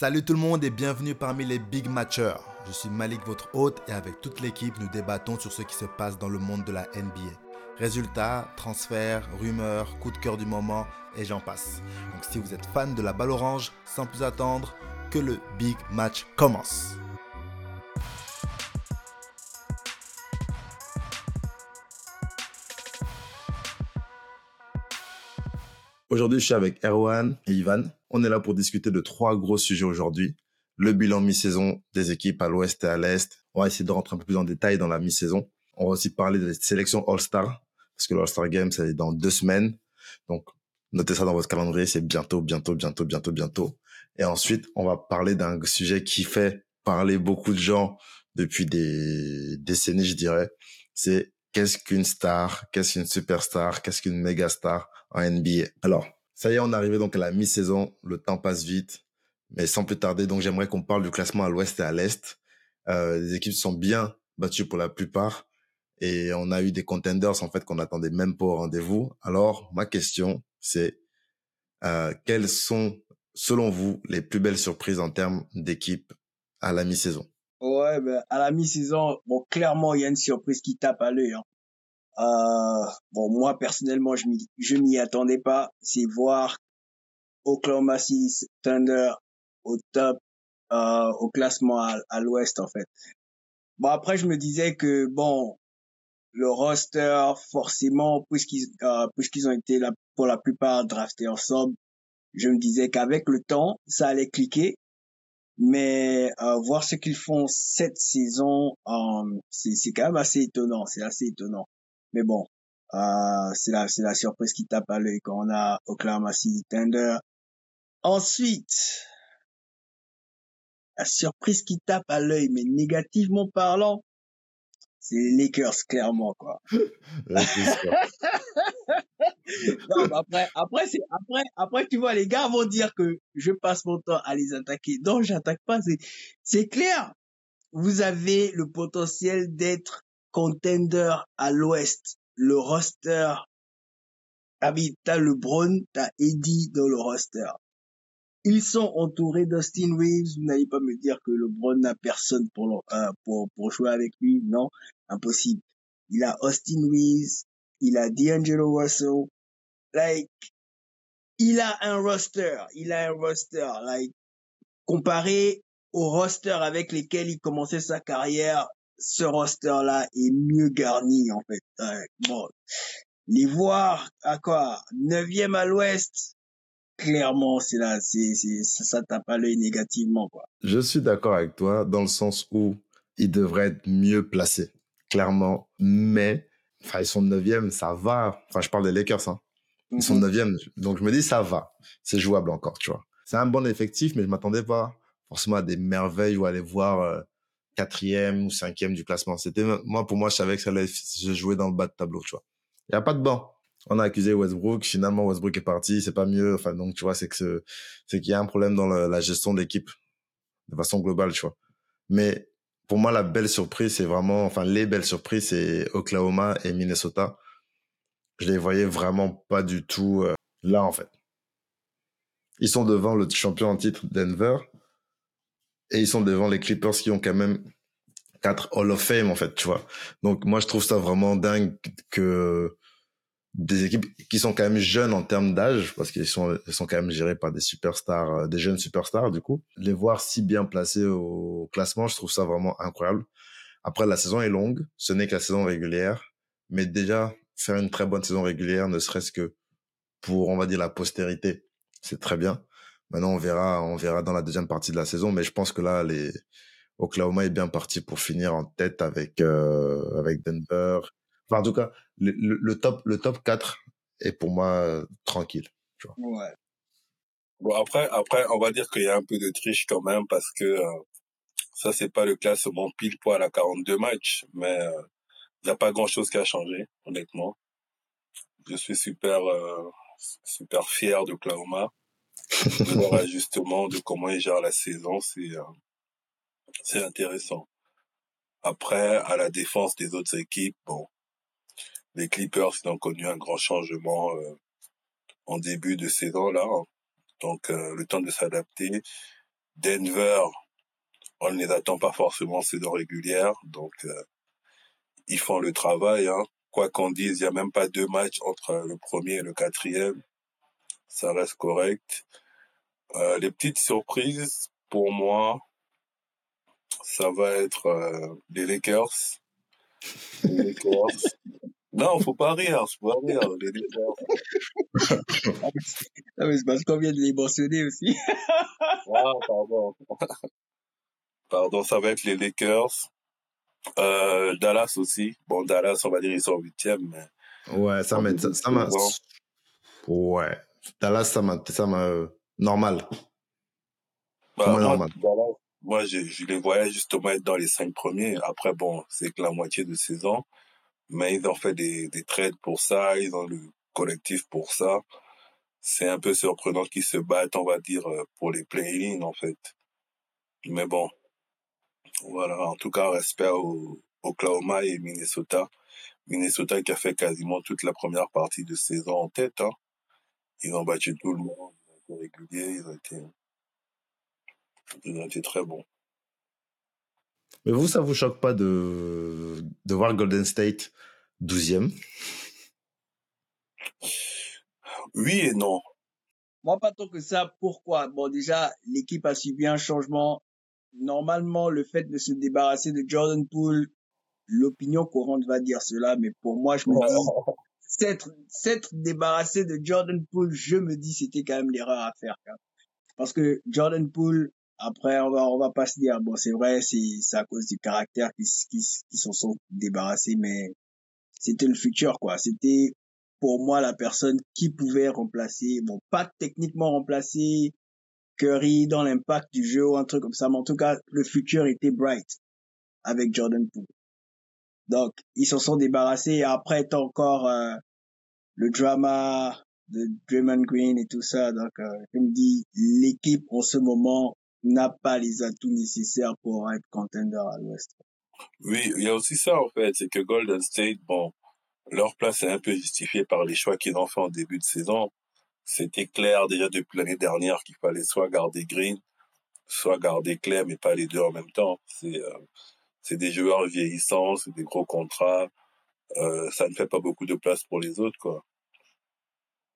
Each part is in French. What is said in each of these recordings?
Salut tout le monde et bienvenue parmi les Big Matchers. Je suis Malik, votre hôte, et avec toute l'équipe, nous débattons sur ce qui se passe dans le monde de la NBA. Résultats, transferts, rumeurs, coups de cœur du moment, et j'en passe. Donc si vous êtes fan de la balle orange, sans plus attendre, que le Big Match commence. Aujourd'hui, je suis avec Erwan et Ivan. On est là pour discuter de trois gros sujets aujourd'hui. Le bilan mi-saison des équipes à l'ouest et à l'est. On va essayer de rentrer un peu plus en détail dans la mi-saison. On va aussi parler des sélections All-Star, parce que l'All-Star Game, c'est dans deux semaines. Donc, notez ça dans votre calendrier, c'est bientôt, bientôt, bientôt, bientôt, bientôt. Et ensuite, on va parler d'un sujet qui fait parler beaucoup de gens depuis des décennies, je dirais. C'est qu'est-ce qu'une star, qu'est-ce qu'une superstar, qu'est-ce qu'une méga star en NBA. Alors, ça y est, on est arrivé donc à la mi-saison. Le temps passe vite. Mais sans plus tarder, donc j'aimerais qu'on parle du classement à l'ouest et à l'est. Euh, les équipes sont bien battues pour la plupart. Et on a eu des contenders, en fait, qu'on attendait même pas au rendez-vous. Alors, ma question, c'est euh, quelles sont, selon vous, les plus belles surprises en termes d'équipe à la mi-saison? Ouais, ben, à la mi-saison, bon, clairement, il y a une surprise qui tape à l'œil. Hein. Euh, bon, moi personnellement, je m'y, je m'y attendais pas. C'est voir Oklahoma City Thunder au top, euh, au classement à, l'Ouest en fait. Bon après, je me disais que bon, le roster forcément, puisqu'ils euh, puisqu'ils ont été là pour la plupart draftés ensemble, je me disais qu'avec le temps, ça allait cliquer. Mais euh, voir ce qu'ils font cette saison, euh, c'est, c'est quand même assez étonnant. C'est assez étonnant. Mais bon, euh, c'est la, c'est la surprise qui tape à l'œil quand on a Oklahoma City Thunder. Ensuite, la surprise qui tape à l'œil, mais négativement parlant, c'est les Lakers, clairement, quoi. non, après, après, c'est, après, après, tu vois, les gars vont dire que je passe mon temps à les attaquer. Non, j'attaque pas, c'est, c'est clair. Vous avez le potentiel d'être contender à l'ouest. Le roster, ah t'as LeBron, t'as Eddie dans le roster. Ils sont entourés d'Austin Reeves. Vous n'allez pas me dire que LeBron n'a personne pour, euh, pour, pour jouer avec lui. Non, impossible. Il a Austin Reeves, il a D'Angelo Russell. Like, il a un roster. Il a un roster. Like, comparé au roster avec lesquels il commençait sa carrière, ce roster-là est mieux garni, en fait. bon, les voir à quoi? Neuvième à l'ouest, clairement, c'est là, c'est, ça, ça tape à l'œil négativement, quoi. Je suis d'accord avec toi, dans le sens où ils devraient être mieux placés, clairement. Mais, enfin, ils sont neuvième, ça va. Enfin, je parle des Lakers, hein. Ils sont mhm. neuvième, donc je me dis, ça va. C'est jouable encore, tu vois. C'est un bon effectif, mais je m'attendais pas forcément à des merveilles ou à aller voir euh, quatrième ou cinquième du classement. C'était moi pour moi, je savais que ça allait se jouer dans le bas de tableau, tu vois. Il y a pas de banc. On a accusé Westbrook, finalement Westbrook est parti, c'est pas mieux. Enfin donc tu vois, c'est que c'est qu'il y a un problème dans la, gestion de l'équipe de façon globale, tu vois. Mais pour moi, la belle surprise, c'est vraiment, enfin les belles surprises, c'est Oklahoma et Minnesota. Je les voyais vraiment pas du tout euh, là en fait. Ils sont devant le champion en titre Denver et ils sont devant les Clippers qui ont quand même quatre Hall of Fame en fait, tu vois. Donc moi je trouve ça vraiment dingue que des équipes qui sont quand même jeunes en termes d'âge parce qu'ils sont ils sont quand même gérés par des superstars, euh, des jeunes superstars du coup, les voir si bien placés au classement, je trouve ça vraiment incroyable. Après la saison est longue, ce n'est que la saison régulière, mais déjà faire une très bonne saison régulière ne serait-ce que pour on va dire la postérité, c'est très bien. Maintenant, on verra, on verra dans la deuxième partie de la saison, mais je pense que là, les Oklahoma est bien parti pour finir en tête avec euh, avec Denver. Enfin, en tout cas, le, le, top le top 4 est pour moi euh, tranquille. Tu vois. Ouais. Bon après après on va dire qu'il y a un peu de triche quand même parce que euh, ça c'est pas le classement pile poil à 42 matchs, mais il n'y a pas grand chose qui a changé honnêtement. Je suis super super fier d'Oklahoma voir justement de comment il gère la saison, c'est euh, c'est intéressant. Après, à la défense des autres équipes, bon, les Clippers ils ont connu un grand changement euh, en début de saison là, hein. donc euh, le temps de s'adapter. Denver, on ne les attend pas forcément en saison régulière, donc euh, ils font le travail. Hein. Quoi qu'on dise, il n'y a même pas deux matchs entre le premier et le quatrième. Ça reste correct. Euh, les petites surprises, pour moi, ça va être euh, les Lakers. Les Lakers. Non, faut pas rire, faut pas rire, les Lakers. Non, mais c'est parce qu'on vient de les mentionner aussi. Ah, pardon. Pardon, ça va être les Lakers. Euh, Dallas aussi. Bon, Dallas, on va dire, ils sont huitième, mais... Ouais, ça m'a... Ça m'a... Ouais. Dallas, ça m'a... Ça m'a... Normal. Bah, moi, normal. Dallas, moi, je, je les voyais justement être dans les cinq premiers. Après, bon, c'est que la moitié de saison. Mais ils ont fait des, des trades pour ça. Ils ont le collectif pour ça. C'est un peu surprenant qu'ils se battent, on va dire, euh, pour les play-in, en fait. Mais bon, voilà. En tout cas, respect au Oklahoma et Minnesota. Minnesota qui a fait quasiment toute la première partie de saison en tête. Hein. Ils ont battu tout le monde. Ils ont été réguliers. Ils ont été, ils ont été très bons. Mais vous, ça vous choque pas de, de voir Golden State 12e Oui et non. Moi, pas tant que ça. Pourquoi? Bon, déjà, l'équipe a subi un changement. Normalement, le fait de se débarrasser de Jordan Poole, l'opinion courante va dire cela, mais pour moi, je me dis, s'être, s'être débarrassé de Jordan Poole, je me dis, c'était quand même l'erreur à faire. quand même. Parce que Jordan Poole, après, on va, on va pas se dire, bon, c'est vrai, c'est, c'est à cause du caractère qu'ils, qu'ils, qu'ils s'en sont débarrassés, mais c'était le futur, quoi. C'était, pour moi, la personne qui pouvait remplacer, bon, pas techniquement remplacer Curry dans l'impact du jeu ou un truc comme ça, mais en tout cas, le futur était bright avec Jordan Poole. Donc, ils s'en sont débarrassés. Et après, t'as encore euh, le drama de Draymond Green et tout ça. Donc, euh, je me dis, l'équipe en ce moment n'a pas les atouts nécessaires pour être contender à l'Ouest. Oui, il y a aussi ça, en fait. C'est que Golden State, bon, leur place est un peu justifiée par les choix qu'ils ont fait en début de saison. C'était clair déjà depuis l'année dernière qu'il fallait soit garder Green, soit garder Clay, mais pas les deux en même temps. C'est euh, c'est des joueurs vieillissants, c'est des gros contrats. Euh, ça ne fait pas beaucoup de place pour les autres, quoi.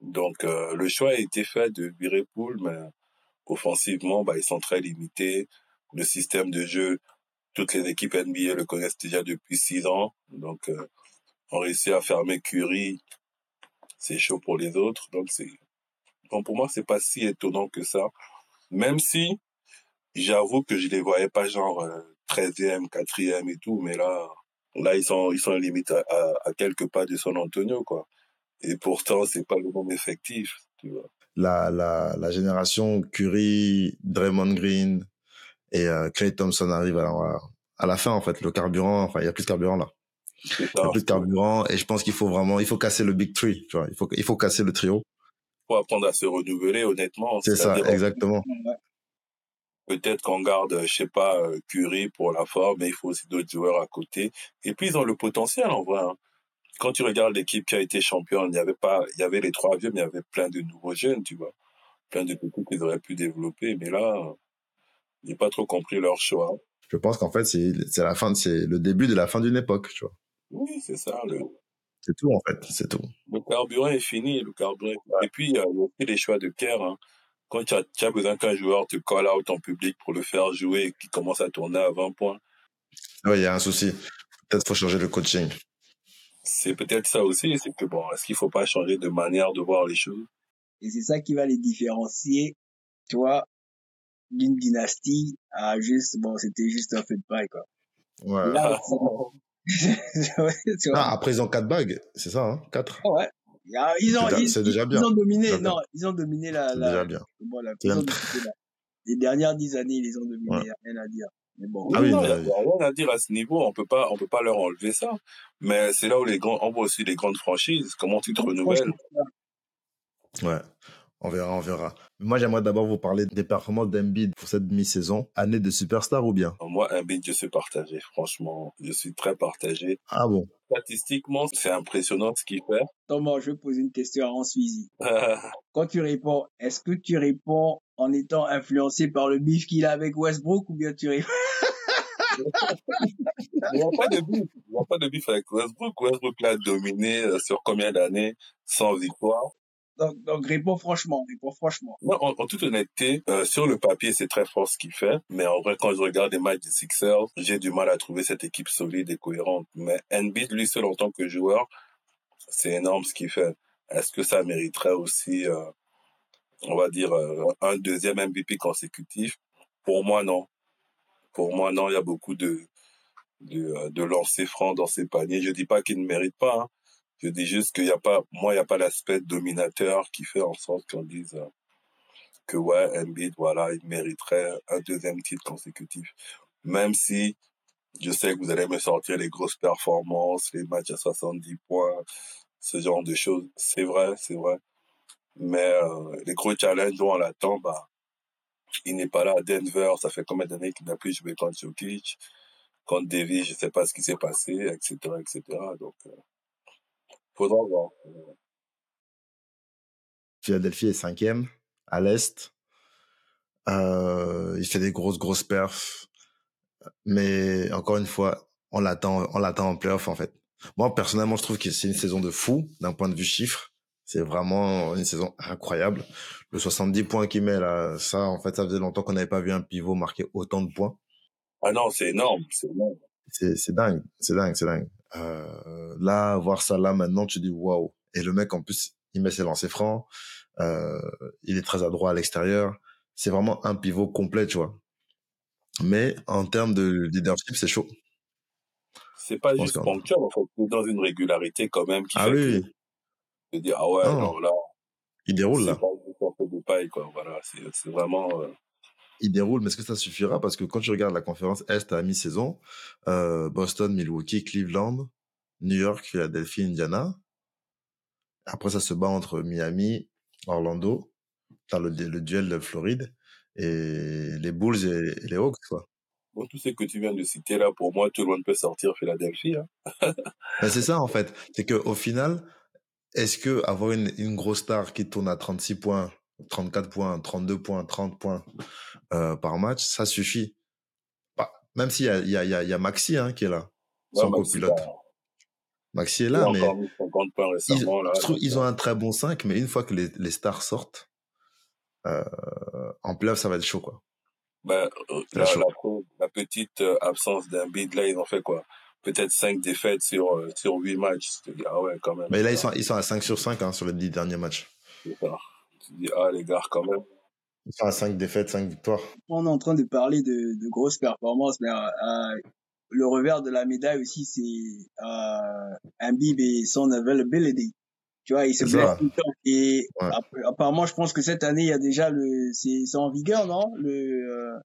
Donc, euh, le choix a été fait de virer Poole, mais offensivement, bah, ils sont très limités. Le système de jeu, toutes les équipes NBA le connaissent déjà depuis six ans. Donc, euh, on réussit à fermer Curry. C'est chaud pour les autres. Donc, c'est, bon, pour moi, c'est pas si étonnant que ça. Même si, j'avoue que je les voyais pas genre euh, 13e, 4e et tout, mais là, là, ils sont, ils sont limite à, à, à quelques pas de San Antonio, quoi. Et pourtant, c'est pas le même effectif, tu vois. la, la, la génération Curry, Draymond Green et euh, Clay Thompson arrive à la, à la fin, en fait. Le carburant, enfin, il y a plus de carburant là. Il y ça. a plus de carburant et je pense qu'il faut vraiment, il faut casser le big three, tu vois. Il faut, il faut casser le trio. Faut apprendre à se renouveler, honnêtement. C'est ça, exactement. Peut-être qu'on garde, je sais pas, euh, Curry pour la forme, mais il faut aussi d'autres joueurs à côté. Et puis, ils ont le potentiel, en vrai. hein. Quand tu regardes l'équipe qui a été championne, il y avait pas, il y avait les trois vieux, mais il y avait plein de nouveaux jeunes, tu vois. Plein de petits qu'ils auraient pu développer. Mais là, j'ai pas trop compris leur choix. Je pense qu'en fait, c'est, la fin, c'est le début de la fin d'une époque, tu vois. Oui, c'est ça. Le, C'est tout, en fait. C'est tout. le carburant est fini. Le carburant est- Et puis, il y a aussi les choix de Kerr. Hein. Quand tu as, tu as besoin qu'un joueur te call out en public pour le faire jouer et qu'il commence à tourner à 20 points, Ouais, il y a un souci. Peut-être faut changer le coaching. c'est peut-être ça aussi. C'est que bon, est-ce qu'il faut pas changer de manière de voir les choses? Et c'est ça qui va les différencier, tu vois, d'une dynastie à juste, bon, c'était juste un feu de paille, quoi. Ouais. Là. Ah, après, ils ont quatre bagues. C'est ça, hein? Quatre? Ah ouais. Ils ont, C'est déjà- ils, déjà ils bien. ont dominé, Déjà bien. non, ils ont dominé la, la, déjà bien. comment la- C'est ils ont même dominé la- les dernières dix années, ils les ont dominés, Ouais. rien à dire. Mais bon. Ah oui, non, mais- il y a- il y a rien à dire à ce niveau. On peut pas, on peut pas leur enlever ça. Mais c'est là où les grands, on voit aussi les grandes franchises. Comment tu te renouvelles? Ouais. On verra, on verra. Moi, j'aimerais d'abord vous parler des performances d'Embiid pour cette mi-saison. Année de superstar ou bien? Moi, un bit, je suis partagé. Franchement, je suis très partagé. Ah bon? Statistiquement, c'est impressionnant ce qu'il fait. Thomas, je vais poser une question à Hans Suizy. Quand tu réponds, est-ce que tu réponds en étant influencé par le bif qu'il a avec Westbrook ou bien tu rigoles Il n'y a pas de bif. Il n'y a pas de bif avec Westbrook. Westbrook l'a dominé euh, sur combien d'années? Sans victoire. Donc, donc franchement, réponds franchement. En, toute honnêteté, euh, sur le papier, c'est très fort ce qu'il fait. Mais en vrai, quand je regarde les matchs des Sixers, j'ai du mal à trouver cette équipe solide et cohérente. Mais Embiid, lui seul en tant que joueur, c'est énorme ce qu'il fait. Est-ce que ça mériterait aussi, euh, on va dire, euh, un deuxième MVP consécutif? Pour moi, non. Pour moi, non. Il y a beaucoup de de, de lancers francs dans ses paniers. Je dis pas qu'il ne mérite pas. Hein. Je dis juste qu'il n'y a pas, moi, il n'y a pas l'aspect dominateur qui fait en sorte qu'on dise euh, que ouais, voilà, il mériterait un deuxième titre consécutif. Même si je sais que vous allez me sortir les grosses performances, les matchs à 70 points, ce genre de choses. C'est vrai, c'est vrai. Mais euh, les gros challenges où on l'attend, bah, il n'est pas là Denver. Ça fait combien d'années qu'il n'a plus joué contre Jokic, contre Davis, je sais pas ce qui s'est passé, etc., etc. Donc, euh, faudra voir. Philadelphie est cinquième à l'Est. Euh, il fait des grosses, grosses perfs. Mais encore une fois, on l'attend, on l'attend en playoff, en fait. Moi, personnellement, je trouve que c'est une saison de fou d'un point de vue chiffre. C'est vraiment une saison incroyable. Le 70 points qu'il met là, ça, en fait, ça faisait longtemps qu'on n'avait pas vu un pivot marquer autant de points. Ah non, c'est énorme, c'est énorme. C'est, c'est dingue, c'est dingue, c'est dingue. Euh, là, voir ça là maintenant, tu dis waouh. Et le mec, en plus, il met ses lancers francs. Euh, il est très adroit à l'extérieur. C'est vraiment un pivot complet, tu vois. Mais en termes de leadership, c'est chaud. C'est pas juste ponctuel, en fait. C'est dans une régularité quand même qui Ah fait oui, que dire, ah ouais, Non. non, là, il déroule là. pas juste un peu de paille, quoi. Voilà, c'est c'est vraiment... euh, il déroule, mais est-ce que ça suffira? Parce que quand tu regardes la conférence Est à mi-saison, euh, Boston, Milwaukee, Cleveland, New York, Philadelphie, Indiana. Après, ça se bat entre Miami, Orlando, t'as le, le duel de Floride, et les Bulls et, et les Hawks, quoi. Bon, tout ce que tu viens de citer là, pour moi, tout le monde peut sortir Philadelphie. Hein. Mais c'est ça, en fait. C'est que au final, est-ce que avoir une, une grosse star qui tourne à 36 points, 34 points, 32 points, 30 points euh, par match, ça suffit Bah, Même s'il y y, y, y a Maxi hein, qui est là, Ouais, son Maxi, copilote. bah, Maxi est là, mais encore mis 50 points ils. Là, je trouve ils euh, ont un très bon 5, mais une fois que les, les stars sortent, euh, en playoff, ça va être chaud, quoi. bah, euh, la, être la, chaud. la petite euh, absence d'un bid, là, ils ont fait quoi? Peut-être 5 défaites sur, euh, sur 8 matchs. Tu te dis, ah ouais, quand même. Mais là, ils sont, ils sont à 5 sur 5 hein, sur les 10 derniers matchs. c'est ça. Tu te dis, ah les gars, quand même. Ils sont à 5 défaites, 5 victoires. On est en train de parler de, de grosses performances, mais euh, euh, le revers de la médaille aussi, c'est euh, Embiid et son availability. Tu vois, il se blesse tout le temps. Et Ouais. apparemment, je pense que cette année, il y a déjà le, c'est en vigueur, non? Le, euh,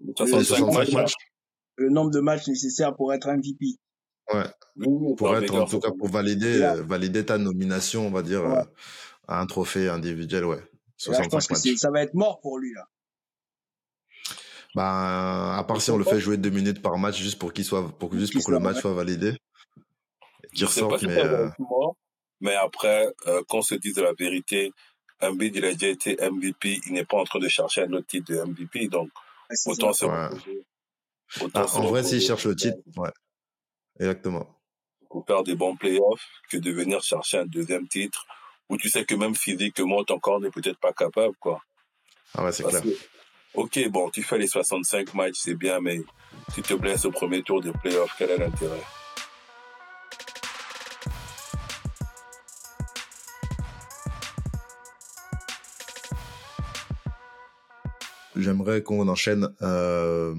le, 65 Les 65 matchs, là. matchs. le nombre de matchs nécessaires pour être MVP. Ouais. Pour être, en tout cas, pour valider, euh, valider ta nomination, on va dire, ouais. euh, à un trophée individuel, ouais. Là, je pense 65 que ça va être mort pour lui, là. Ben, à part si on le fait jouer deux minutes par match juste pour qu'il soit, pour, juste pour que le match soit validé, je qu'il ressorte, mais euh, mais après, euh, qu'on se dise la vérité, Embiid, il a déjà été MVP, il n'est pas en train de chercher un autre titre de MVP, donc autant se ouais. reposer, autant Ah, se en vrai, s'il cherche le titre, ouais, exactement. pour faire des bons playoffs que de venir chercher un deuxième titre où tu sais que même physiquement ton corps n'est peut-être pas capable, quoi. Ah ouais, c'est clair. que, ok, bon, tu fais les 65 matchs, c'est bien, mais tu te blesses au premier tour des playoffs, quel est l'intérêt? J'aimerais qu'on enchaîne, euh,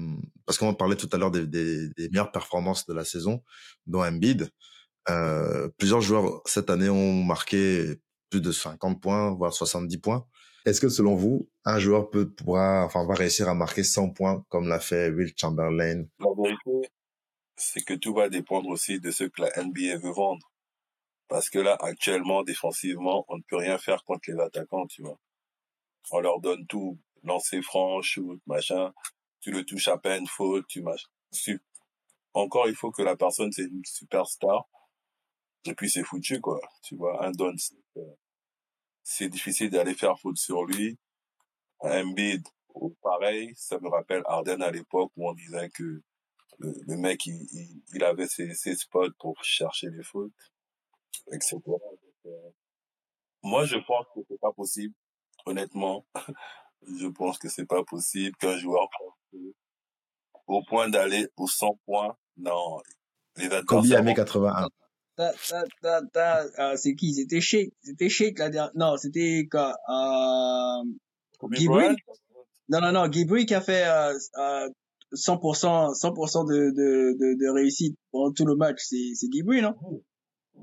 parce qu'on parlait tout à l'heure des, des, des meilleures performances de la saison, dont Embiid. Euh, plusieurs joueurs cette année ont marqué plus de 50 points, voire 70 points. Est-ce que selon vous, un joueur peut pourra, enfin, va réussir à marquer 100 points comme l'a fait Will Chamberlain? La vérité, c'est que tout va dépendre aussi de ce que la NBA veut vendre. Parce que là, actuellement, défensivement, on ne peut rien faire contre les attaquants, tu vois. On leur donne tout. Lancer franc, shoot, machin. Tu le touches à peine, faute, tu machin. Encore, il faut que la personne, c'est une superstar. Et puis, c'est foutu, quoi. Tu vois, un don, c'est difficile d'aller faire faute sur lui. Embiid, pareil, ça me rappelle Arden à l'époque où on disait que le, mec, il, il, avait ses, ses, spots pour chercher les fautes, etc. Euh, moi, je pense que c'est pas possible, honnêtement. je pense que c'est pas possible qu'un joueur au point d'aller aux 100 points, non, les Kobe a mis 81. Ah, c'est qui? C'était Shake. C'était Shake la dernière. Non, c'était quoi? Euh, Non, non, non. Gibri qui a fait euh, euh, 100%, 100% de, de, de, de, réussite pendant tout le match. C'est, c'est Gibri, non?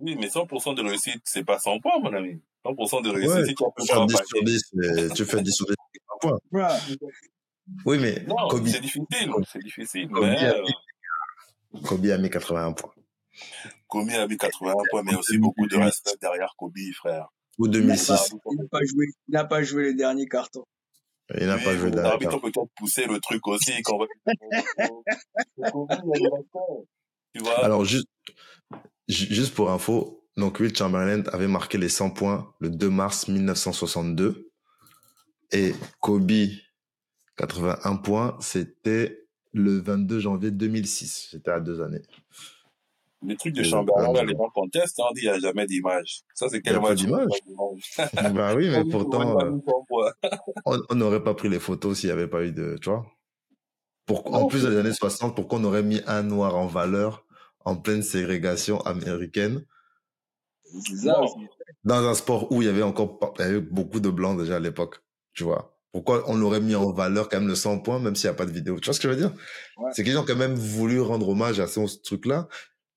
Oui, mais 100% de réussite, c'est pas 100 points, mon ami. 100% de réussite, ouais, tu, fais 10 sur 10, tu fais 10 sur 10, 100 points. Oui, mais non, Kobe. C'est difficile, c'est difficile. Kobe, mais, a mis, euh, Kobe a mis 81 points. Kobe a mis 81 points, mais aussi beaucoup de respect derrière Kobe, frère. Ou 2006. Il n'a pas, joué, il n'a pas joué les derniers cartons. Il n'a pas joué peut peut-être pousser le truc aussi quand tu vois? Alors, juste, juste pour info, donc Will Chamberlain avait marqué les 100 points le 2 mars 1962 et Kobe 81 points, c'était le 22 janvier 2006. C'était à deux années. Le truc de Chamberlain, les gens contestent, on dit qu'il n'y a jamais d'image. Ça, c'est quel match d'image. Bah oui, mais pourtant, on n'aurait pas pris les photos s'il n'y avait pas eu de, tu vois. Pour, en plus des années 60, pourquoi on aurait mis un noir en valeur en pleine ségrégation américaine? Dans un sport où il y avait encore il y avait beaucoup de blancs déjà à l'époque, tu vois. Pourquoi on aurait mis en valeur quand même le 100 points, même s'il n'y a pas de vidéo? Tu vois ce que je veux dire? C'est qu'ils ont quand même voulu rendre hommage à ce truc-là.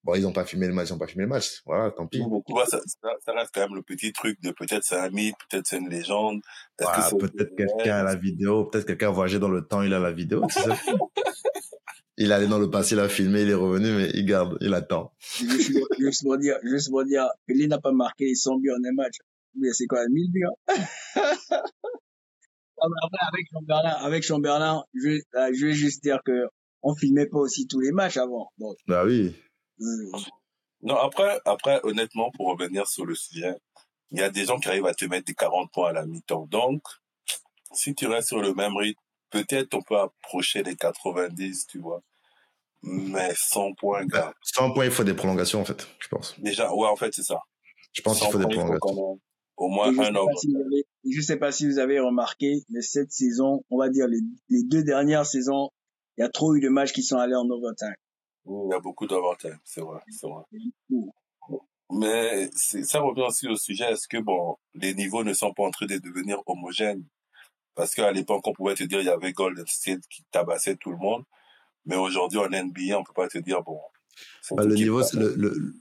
Bon, ils n'ont pas filmé le match, ils n'ont pas filmé le match. Voilà, tant pis. tu ça, ça, reste quand même le petit truc de peut-être c'est un mythe, peut-être c'est une légende. Voilà, peut-être quelqu'un a la vidéo, peut-être quelqu'un a voyagé dans le temps, il a la vidéo. il est allé dans le passé, il a filmé, il est revenu, mais il garde, il attend. juste pour dire, juste pour dire, il n'a pas marqué les 100 buts en un match. Mais c'est quoi, 1000 buts? Hein? après, avec Chamberlain, avec Chamberlain, je, euh, je vais juste dire que on filmait pas aussi tous les matchs avant. Donc. Bah oui. Euh, non, après, après, honnêtement, pour revenir sur le sujet, il y a des gens qui arrivent à te mettre des 40 points à la mi-temps. Donc, si tu restes sur le même rythme, peut-être on peut approcher les 90, tu vois. Mais 100 points, gars. 100 points, il faut des prolongations, en fait, je pense. Déjà, ouais, en fait, c'est ça. Je pense qu'il faut des prolongations au moins un an. je sais pas si vous avez remarqué, mais cette saison, on va dire les, les deux dernières saisons, il y a trop eu de matchs qui sont allés en overtime. Il y a beaucoup d'overtime, c'est vrai, c'est vrai. Mais ça revient aussi au sujet, est-ce que bon, les niveaux ne sont pas en train de devenir homogènes? Parce qu'à l'époque, on pouvait te dire il y avait Golden State qui tabassait tout le monde, mais aujourd'hui en NBA, on peut pas te dire bon. Bah, le niveau, le, le,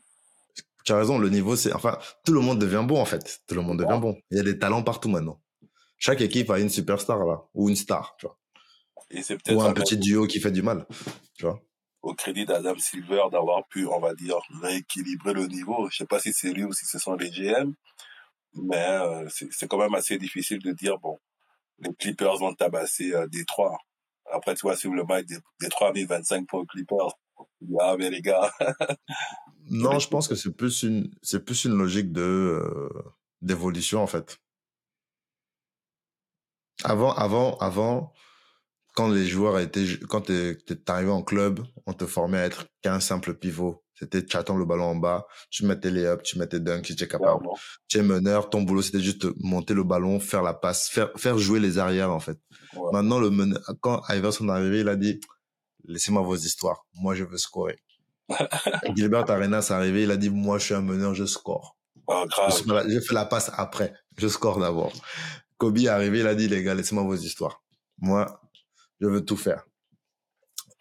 tu as raison, le niveau, c'est, enfin, tout le monde devient bon, en fait. Tout le monde devient bon. Il y a des talents partout maintenant. Chaque équipe a une superstar, là, ou une star, tu vois. Et c'est peut-être ou un petit duo qui fait du mal, tu vois. Au crédit d'Adam Silver d'avoir pu, on va dire, rééquilibrer le niveau. Je sais pas si c'est lui ou si ce sont les GM, mais euh, c'est quand même assez difficile de dire, bon, les Clippers vont tabasser euh, Détroit. Après, tu vois, si le match Détroit a mis 25 points aux Clippers, ah, mais les gars. non, je pense que c'est plus une, c'est plus une logique de, euh, d'évolution, en fait. Avant, avant, avant, quand les joueurs étaient, quand t'es, arrivé en club, on te formait à être qu'un simple pivot. C'était attends le ballon en bas, tu mettais les ups, tu mettais dunk si tu es capable. tu es meneur, ton boulot c'était juste monter le ballon, faire la passe, faire, faire jouer les arrières en fait. Maintenant le meneur, quand Iverson est arrivé, il a dit laissez-moi vos histoires. Moi, je veux scorer. Gilbert Arenas est arrivé, il a dit, moi, je suis un meneur, je score. Oh, grave. Je, fais la passe après. Je score d'abord. Kobe est arrivé, il a dit, les gars, laissez-moi vos histoires. Moi, je veux tout faire.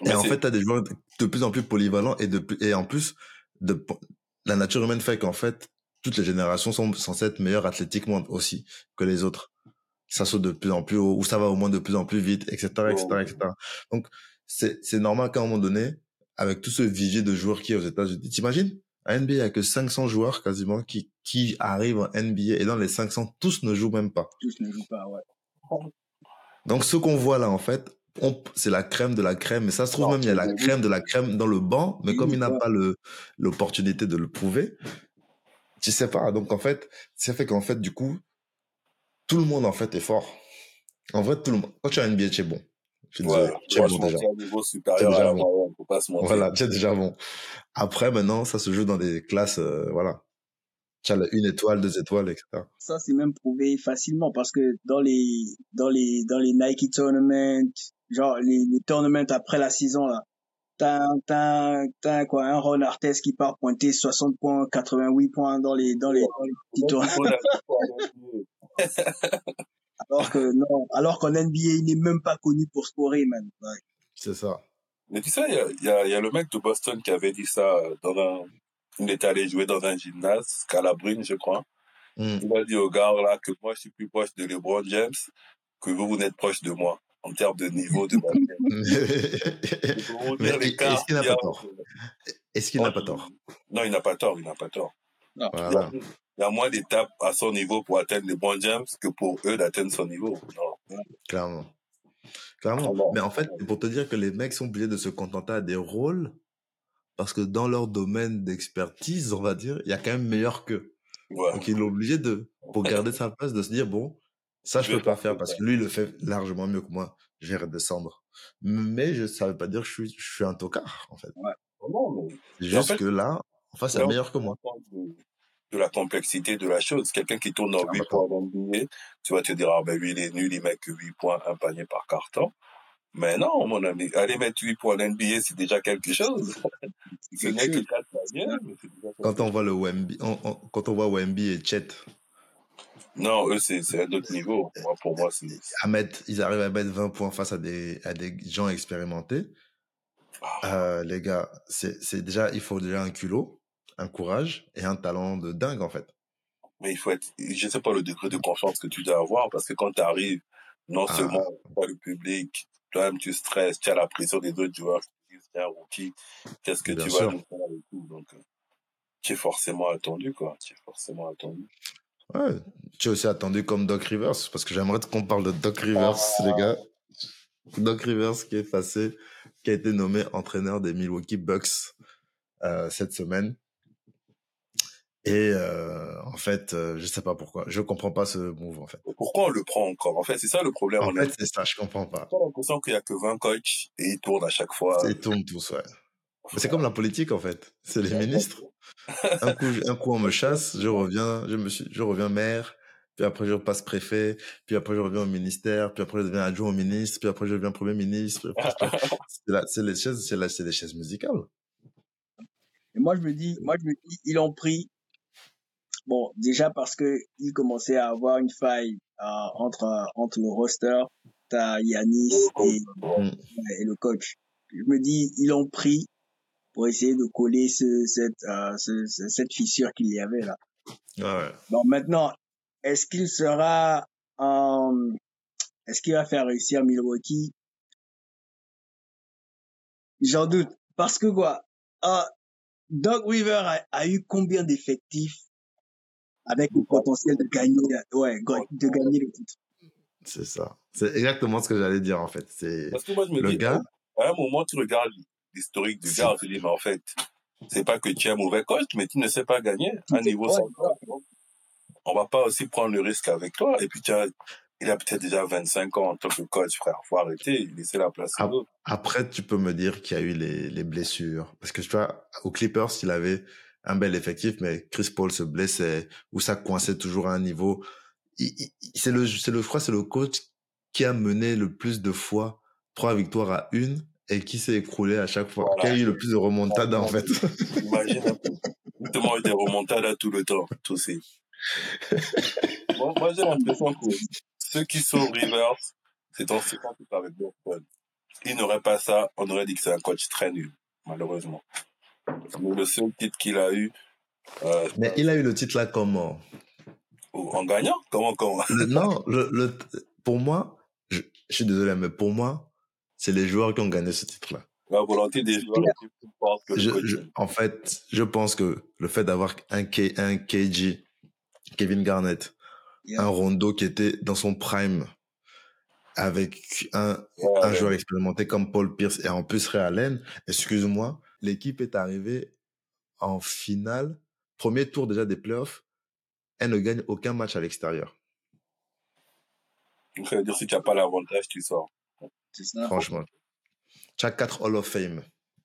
et en fait, tu as des joueurs de plus en plus polyvalents et, de, et en plus, de, la nature humaine fait qu'en fait, toutes les générations sont censées être meilleures athlétiquement aussi que les autres. Ça saute de plus en plus haut, ou ça va au moins de plus en plus vite, etc., etc., etc. Donc, c'est normal qu'à un moment donné, avec tout ce vivier de joueurs qui est aux États-Unis, t'imagines? À NBA, il n'y a que 500 joueurs quasiment qui, qui arrivent en NBA et dans les 500, tous ne jouent même pas. Tous ne jouent pas, ouais. Donc ce qu'on voit là, en fait, c'est la crème de la crème. Mais ça se trouve même, il y a la crème de la crème dans le banc, mais comme il n'a pas l'opportunité de le prouver, tu sais pas. Donc en fait, ça fait qu'en fait, du coup, tout le monde en fait est fort. En vrai, tout le monde, quand tu as un NBA, tu es bon. Je Ouais, tu es bon déjà. niveau es supérieur déjà bon. moyenne, faut pas se mentir. Voilà, tu es déjà bon. Après, maintenant, ça se joue dans des classes, euh, voilà. Tu as une étoile, deux étoiles, etc. Ça, c'est même prouvé facilement parce que dans les, dans les, dans les Nike Tournaments, genre les, les tournaments après la saison, là, t'as, un- t'as, t'as quoi, un Ron Artest qui part pointer 60 points, 88 points dans les, dans les, dans les petits Alors que non, alors qu'en NBA, il n'est même pas connu pour scorer, man. Ouais. C'est ça. Mais tu sais, il y a, y, a, il y a le mec de Boston qui avait dit ça euh, dans un... Il était allé jouer dans un gymnase, Calabrine, je crois. Hmm. Il a dit au gars là que moi, je suis plus proche de LeBron James que vous, vous n'êtes proche de moi en termes de niveau de est-ce qu'il n'a pas tort entre- Est-ce qu'il n'a pas tort Non, il n'a pas tort, il n'a pas tort. Non. Il y a, Voilà. il y a moins d'étapes à son niveau pour atteindre LeBron James que pour eux d'atteindre son niveau. Non. Clairement. Clairement. Mais en fait, pour te dire que les mecs sont obligés de se contenter à des rôles parce que dans leur domaine d'expertise, on va dire, il y a quand même meilleur qu'eux. ouais. Donc, il est obligé de, pour garder sa place, de se dire, bon, ça, je Je peux pas faire parce que lui, il le fait largement mieux que moi. Je vais redescendre. Mais je, ça veut pas dire que je suis, je suis un tocard, en fait. Non, mais C'est Mais en juste fait, que là, en face, là, meilleur que moi. de, de la complexité de la chose. Quelqu'un qui tourne en Ah, 8 bah, points en NBA, tu vas te dire, ah ben lui, il est nul, il met que 8 points, un panier par carton. Mais non, mon ami, aller mettre 8 points en NBA, c'est déjà quelque chose. C'est Ce quelque n'est que chose. 4 paniers, mais c'est déjà quelque Quand on voit le Wemby, on- on- quand on voit Wemby et Chet, Non, eux, c'est c'est un autre niveau. Moi, pour moi, c'est... à ils arrivent à mettre 20 points face à des, à des gens expérimentés. Euh, les gars, c'est, déjà, il faut déjà un culot, un courage et un talent de dingue, en fait. Mais il faut être... Je sais pas le degré de confiance que tu dois avoir, parce que quand tu arrives, non Ah. seulement pas le public, toi-même, tu stresses, tu as la pression des autres joueurs qui disent, tiens, rookie, qu'est-ce que Bien tu sûr. vas nous faire et tout. Donc, euh, tu es forcément attendu, quoi. Tu es forcément attendu. Ouais. Tu es aussi attendu comme Doc Rivers, parce que j'aimerais qu'on parle de Doc Rivers, Ah. les gars. Doc Rivers qui est passé, qui a été nommé entraîneur des Milwaukee Bucks euh, cette semaine. Et euh, en fait, euh, je sais pas pourquoi. Je comprends pas ce move, en fait. Pourquoi on le prend encore? En fait, c'est ça le problème. En on fait, c'est ça, je comprends pas. l'impression qu'il y a que 20 coachs et ils tournent à chaque fois. Ils tournent tous, ouais. C'est comme la politique, en fait. C'est les ministres. Un coup, un coup, on me chasse, je reviens, je me suis, je reviens maire, puis après, je repasse préfet, puis après, je reviens au ministère, puis après, je deviens adjoint au ministre, puis après, je deviens premier ministre. C'est les chaises, c'est la- c'est les chaises musicales. Et moi, je me dis, moi, je me dis, ils l'ont pris. Bon, déjà parce que il commençait à avoir une faille euh, entre euh, entre le roster, t'as Yanis et, Mm. et le coach. Je me dis, ils l'ont pris pour essayer de coller ce, cette euh, ce- ce- cette fissure qu'il y avait là. Ouais. Bon, maintenant, est-ce qu'il sera, euh, est-ce qu'il va faire réussir Milwaukee? J'en doute. Parce que quoi? Euh, Doug Weaver a, a eu combien d'effectifs avec le potentiel de gagner, ouais, de gagner le titre? C'est ça. C'est exactement ce que j'allais dire, en fait. C'est Parce que moi, je me le dis, gars. à un moment, tu regardes l'historique du gars, tu te dis, mais en fait, c'est pas que tu es un mauvais coach, mais tu ne sais pas gagner à niveau Ouais, On va pas aussi prendre le risque avec toi. Et puis, tu as, il a peut-être déjà 25 ans en tant que coach, frère. Faut arrêter, laisser la place Ah. aux autres. Après, tu peux me dire qu'il y a eu les, les blessures. Parce que tu vois, aux Clippers, il avait un bel effectif, mais Chris Paul se blessait, ou ça coinçait toujours à un niveau. C'est le, c'est le, c'est le coach qui a mené le plus de fois trois victoires à une et qui s'est écroulé à chaque fois, Voilà. qui a eu le plus de remontada, en fait? Imagine un peu. Justement, était remontada tout le temps, tout aussi. Moi, moi j'ai l'impression que ceux qui sont Rivers, c'est en ce temps que avec Boston. S'il n'aurait pas ça, on aurait dit que c'est un coach très nul, malheureusement. Mais le seul titre qu'il a eu, euh, Mais il a eu le titre là comment? en gagnant, comment, comment? Non, le, le, pour moi, je, je suis désolé, mais pour moi, c'est les joueurs qui ont gagné ce titre-là. La volonté des joueurs que Je, je- en fait, je pense que le fait d'avoir un, K, un KG, Kevin Garnett, Yeah. un Rondo qui était dans son prime, avec un, Ouais, un ouais. joueur expérimenté comme Paul Pierce et en plus Ray Allen, excuse-moi, l'équipe est arrivée en finale, premier tour déjà des playoffs, elle ne gagne aucun match à l'extérieur. Ça veut dire si tu n'as pas l'avantage, tu sors. C'est ça. Franchement. Tu as quatre Hall of Fame.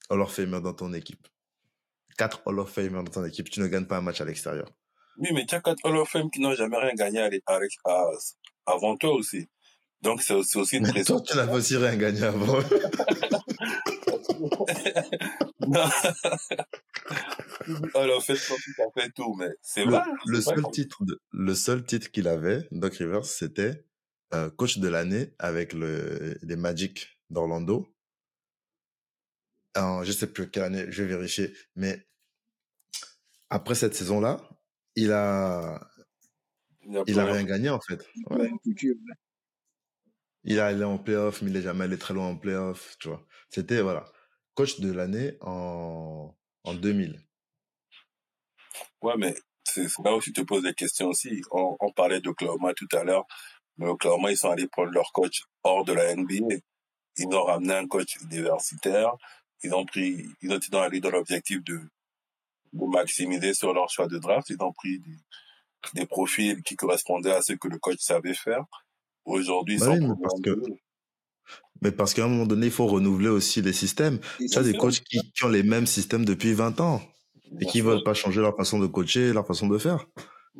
Hall of Famer dans ton équipe. Quatre Hall of Famer dans ton équipe. Tu ne gagnes pas un match à l'extérieur. Oui, mais tu as quatre Hall of Fame qui n'ont jamais rien gagné à, à, à, avant toi aussi. Donc, c'est aussi, aussi une Mais pression. toi, tu n'avais aussi rien gagné avant. non. Alors, fait, tout, mais c'est vrai. le seul titre, de- le seul titre qu'il avait, Doc Rivers, c'était euh, coach de l'année avec le, les Magic d'Orlando. En, je sais plus quelle année, je vais vérifier. Mais après cette saison-là, il a, Il a il a pas- rien gagné en fait. Ouais. Il est allé en playoff, mais il est jamais allé très loin en playoff, tu vois. C'était, voilà, coach de l'année en, en 2000. Ouais, mais c'est c'est là où tu te poses des questions aussi. On, on parlait d'Oklahoma tout à l'heure, mais Oklahoma, ils sont allés prendre leur coach hors de la NBA. Ils ont ramené un coach universitaire. Ils ont pris, ils ont été allés dans l'objectif de, de maximiser sur leur choix de draft. Ils ont pris des, des profils qui correspondaient à ce que le coach savait faire. Aujourd'hui, Bah oui, mais parce que-. Mais parce qu'à un moment donné, il faut renouveler aussi les systèmes. Tu as des coachs qui, qui ont les mêmes systèmes depuis 20 ans et qui veulent pas changer leur façon de coacher, leur façon de faire.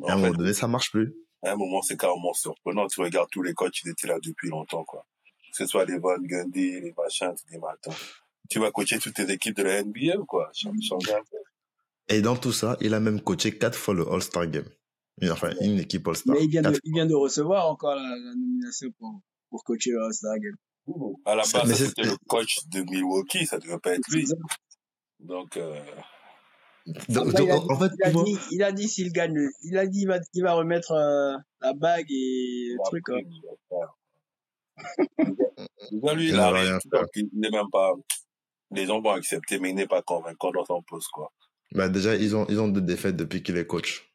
Et à un en moment donné, ça marche plus. À un moment, c'est carrément surprenant. Tu regardes tous les coachs, ils étaient là depuis longtemps, quoi. Que ce soit les Von Gundy, les machins, tu dis, mais attends, tu vas coacher toutes tes équipes de la NBA ou quoi? Et dans tout ça, il a même coaché quatre fois le All-Star Game. Une- Enfin, une équipe All-Star. Mais il vient, de, Quatre il vient de recevoir encore la, la nomination pour, pour coacher le All-Star Game. À la base, c'était le coach de Milwaukee, ça devait pas être lui. Donc, euh, Donc, Après, il, a, en fait, il, a vois, dit, il a dit s'il gagne, il a dit il va, il va remettre euh, la bague et le truc. hein. Déjà, lui, Il arrive, rien donc il n'est même pas, les gens vont accepter, mais il n'est pas convaincant dans son poste, quoi. bah, déjà, ils ont, ils ont deux défaites depuis qu'il est coach.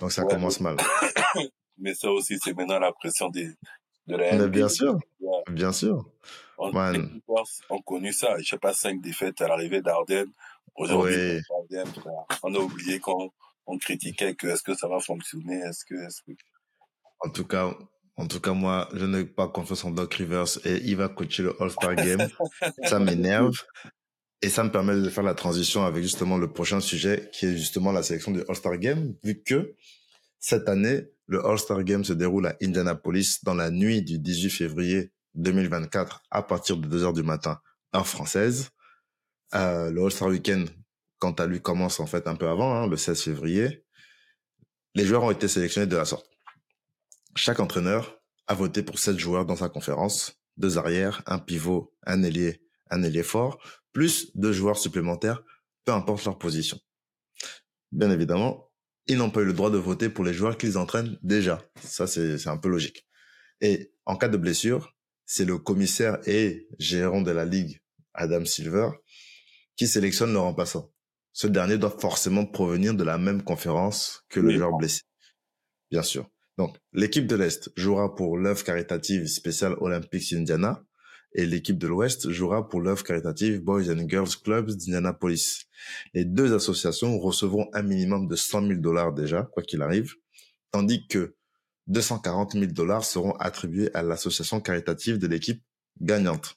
Donc, ça Ouais. commence mal. Mais ça aussi, c'est maintenant la pression des, de la Mais NBA. bien sûr, Ouais. bien sûr. Les Clippers ont connu ça. Je sais pas, cinq défaites à l'arrivée d'Arden. Aujourd'hui, Oui. Frère, on a oublié qu'on on critiquait que est-ce que ça va fonctionner, est-ce que, est-ce que... En tout cas, en tout cas, moi, je n'ai pas confiance en Doc Rivers et il va coacher le All-Star Game. ça m'énerve. Et ça me permet de faire la transition avec justement le prochain sujet qui est justement la sélection du All-Star Game, vu que cette année, le All-Star Game se déroule à Indianapolis dans la nuit du 18 février 2024 à partir de 2 heures du matin, heure française. Euh, le All-Star Weekend, quant à lui, commence en fait un peu avant, hein, le 16 février. Les joueurs ont été sélectionnés de la sorte. Chaque entraîneur a voté pour sept joueurs dans sa conférence, deux arrières, un pivot, un ailier, un ailier fort, plus deux joueurs supplémentaires, peu importe leur position. Bien évidemment, ils n'ont pas eu le droit de voter pour les joueurs qu'ils entraînent déjà. Ça, c'est un peu logique. Et en cas de blessure, c'est le commissaire et gérant de la ligue, Adam Silver, qui sélectionne le remplaçant. Ce dernier doit forcément provenir de la même conférence que le Oui. joueur blessé. Bien sûr. Donc, l'équipe de l'Est jouera pour l'œuvre caritative spéciale Olympics Indiana et l'équipe de l'Ouest jouera pour l'œuvre caritative Boys and Girls Clubs d'Indianapolis. Les deux associations recevront un minimum de 100 000 dollars déjà, quoi qu'il arrive, tandis que 240 000 dollars seront attribués à l'association caritative de l'équipe gagnante.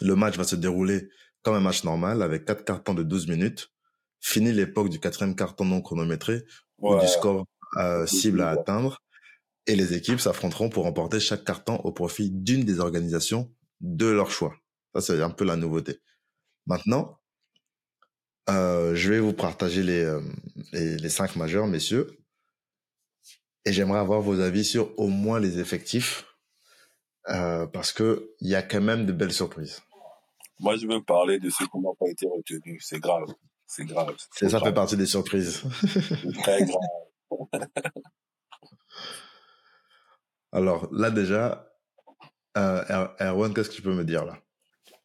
Le match va se dérouler comme un match normal avec quatre cartons de 12 minutes. Fini l'époque du quatrième carton non chronométré ou Ouais. du score euh, cible à atteindre. Et les équipes s'affronteront pour remporter chaque carton au profit d'une des organisations de leur choix. Ça, c'est un peu la nouveauté. Maintenant, euh, je vais vous partager les, euh, les, les cinq majeurs, messieurs. Et j'aimerais avoir vos avis sur au moins les effectifs. euh, parce que il y a quand même de belles surprises. Moi, je veux parler de ceux qui n'ont pas été retenus. C'est grave. C'est grave. C'est ça fait partie des surprises. Très grave. Alors là déjà, euh, Er- Erwan, qu'est-ce que tu peux me dire là?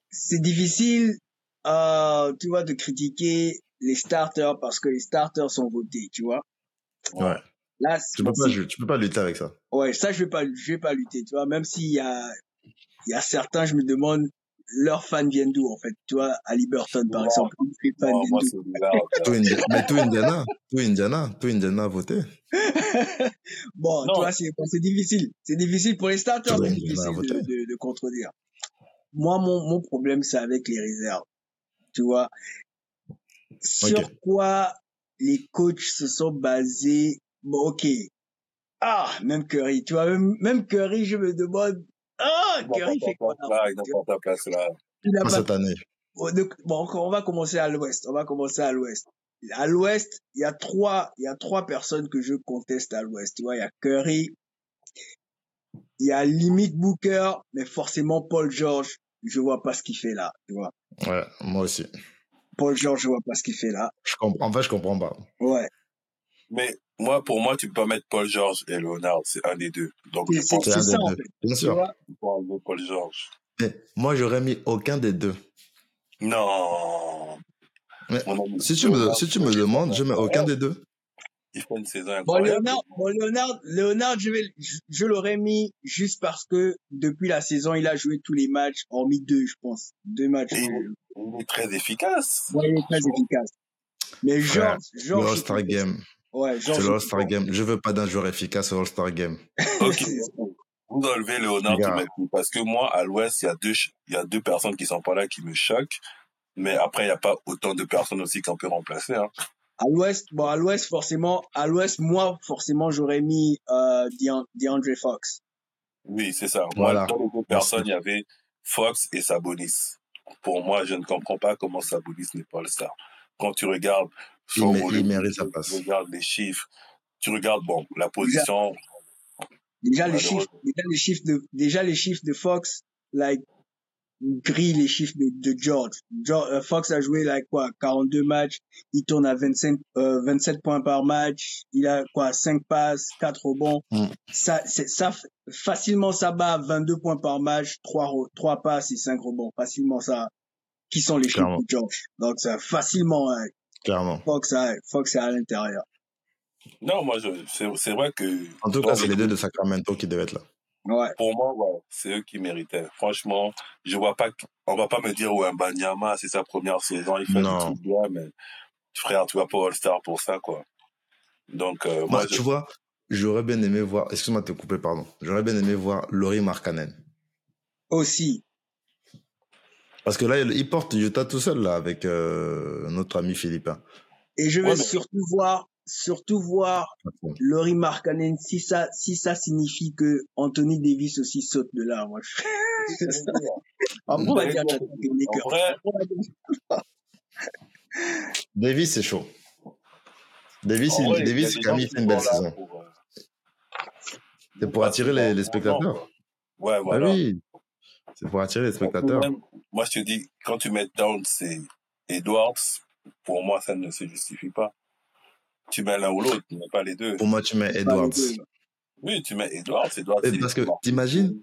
C'est difficile, euh, tu vois, de critiquer les starters parce que les starters sont votés, tu vois? Ouais. Là, Tu peux pas, tu peux pas lutter avec ça. Ouais, ça, je vais pas, je vais pas lutter, tu vois. Même s'il y a, il y a certains, je me demande, leurs fans viennent d'où, en fait? Tu vois, à Liberton, par exemple, les fans viennent d'où? Tout Indi- mais tout Indiana, tout Indiana, tout Indiana a voté. Bon, Non. toi, c'est bon, c'est difficile. C'est difficile pour les starters, c'est difficile de, de, de contredire. Moi, mon, mon problème, c'est avec les réserves. Tu vois, sur quoi les coachs se sont basés. Bon, ok. Ah, même Curry. Tu vois, même, même Curry, je me demande. Ah, Curry ta fait quoi place là là, il n'a pas ta place là. Il a Pas cette année. Bon, bon, on va commencer à l'ouest. On va commencer à l'ouest. À l'ouest, il y a trois, il y a trois personnes que je conteste à l'ouest. Tu vois, il y a Curry, il y a limite Booker, mais forcément Paul George, je vois pas ce qu'il fait là. Tu vois, Ouais, moi aussi. Paul George, je vois pas ce qu'il fait là. Je comprends. En fait, je comprends pas. Ouais. Mais moi, pour moi, tu peux pas mettre Paul George et Leonard, c'est un des deux. Donc, C'est je c'est- pense C'est un ça des en deux. fait. Bien Tu sûr. vois, faut enlever Paul George. Mais moi, j'aurais mis aucun des deux. Non. Mais si tu me, si tu me demandes, je mets aucun des deux. Il fait une saison Bon. Léonard, bon, Léonard, Léonard, je vais, je, je l'aurais mis juste parce que depuis la saison, il a joué tous les matchs, hormis deux, je pense. Deux matchs. Et il est très efficace. Ouais, il est très efficace. Mais George, Le George. All-Star je- Game. Ouais. C'est je- le All-Star Game. Je veux pas d'un joueur efficace au All-Star Game. Ok. Vous enlevez Léonard, qui Parce que moi, à l'Ouest, il y a deux, y a deux personnes qui sont pas là qui me choquent. Mais après, il n'y a pas autant de personnes aussi qu'on peut remplacer. Hein. À l'ouest, bon, à l'ouest, forcément, à l'ouest, moi, forcément, j'aurais mis, euh, Dean- DeAndre Fox. Oui, c'est ça. Voilà. Moi, dans les deux personnes, il y avait Fox et Sabonis. Pour moi, je ne comprends pas comment Sabonis n'est pas le star. Quand tu regardes Il mé- il mérite sa tu place. regardes les chiffres, tu regardes, bon, la position, Déjà, les chiffres, déjà, les chiffres de, déjà, les chiffres de Fox, like, grillent les chiffres de, de George. George euh, Fox a joué, like, quoi, 42 matchs. Il tourne à 25, euh, 27 points par match. Il a, quoi, 5 passes, 4 rebonds. Mm. Ça, c'est, ça, facilement, ça bat à 22 points par match, 3, re- 3 passes et 5 rebonds. Facilement, ça, qui sont les chiffres Clairement. de George. Donc, ça, facilement, hein, Clairement. Fox, hein, Fox est à l'intérieur. non, moi, je, c'est, c'est vrai que, En tout cas, c'est les deux de Sacramento qui devaient être là. Ouais. pour moi, ouais, c'est eux qui méritaient. Franchement, je vois pas, que- on va pas me dire, ouais, Banyama, c'est sa première saison, il fait trucs bien, mais frère, tu vas pas All-Star pour ça, quoi. Donc, euh, moi, Moi, je, tu vois, j'aurais bien aimé voir, excuse-moi de te couper, pardon. J'aurais bien aimé voir Laurie Markkanen. Aussi. Parce que là, il il porte Utah tout seul, là, avec euh, notre ami Philippin. Et je vais Ouais, mais- surtout voir, surtout voir Laurie Markkanen si ça, si ça signifie que Anthony Davis aussi saute de là. Moi, je... Après, on va dire que les En Lakers. vrai, Après, on va dire- Davis, c'est chaud. Davis, il, vrai, a Davis il qui fait une belle saison. euh, C'est pour attirer les, les spectateurs. Ouais, Ah oui. C'est pour attirer les spectateurs. Même, moi, je te dis, quand tu mets Downs et Edwards, pour moi, ça ne se justifie pas. Tu mets l'un ou l'autre, tu mets pas les deux. Pour moi, tu mets Edwards. Oui, tu mets Edwards, Edwards. Parce que, t'imagines,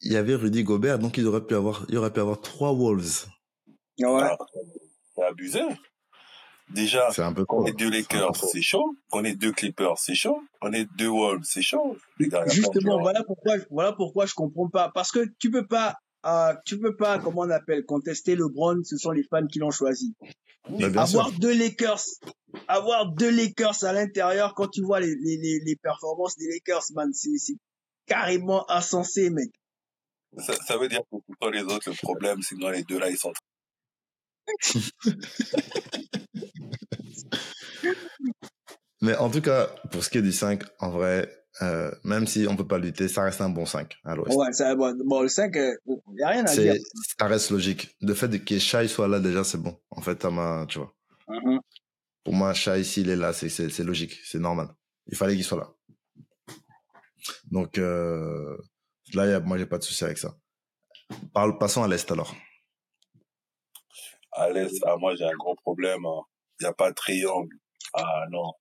il y avait Rudy Gobert, donc il aurait pu avoir, il aurait pu avoir trois Wolves. Ouais. Ah, C'est abusé. Déjà, C'est un peu on est deux peu Lakers, c'est chaud. On est deux Clippers, c'est chaud. On est deux Wolves, c'est chaud. Justement, voilà pourquoi, voilà pourquoi je comprends pas. Parce que tu peux pas, euh, tu peux pas, comment on appelle, contester LeBron. Ce sont les fans qui l'ont choisi. Bah, avoir sûr. deux Lakers, avoir deux Lakers à l'intérieur, quand tu vois les, les, les, les performances des Lakers, man, c'est, c'est carrément insensé, mec. Ça, ça veut dire que pour toi, les autres, le problème, c'est que dans les deux là, ils sont Mais en tout cas, pour ce qui est du 5, en vrai, euh, même si on peut pas lutter, ça reste un bon 5 à l'ouest. Ouais, ça, bon, bon, le 5, il y a rien à dire. Ça reste logique. Le fait que Shai soit là déjà, c'est bon. En fait, m'a, tu vois. Mhm. Pour moi, Shai, s'il est là, c'est, c'est, c'est logique. C'est normal. Il fallait qu'il soit là. Donc, euh, là, y a, moi, j'ai pas de souci avec ça. Parle, passons à l'Est alors. à l'Est. Ah, moi, j'ai un gros problème. hein. Il n'y a pas de triangle. Ah, non.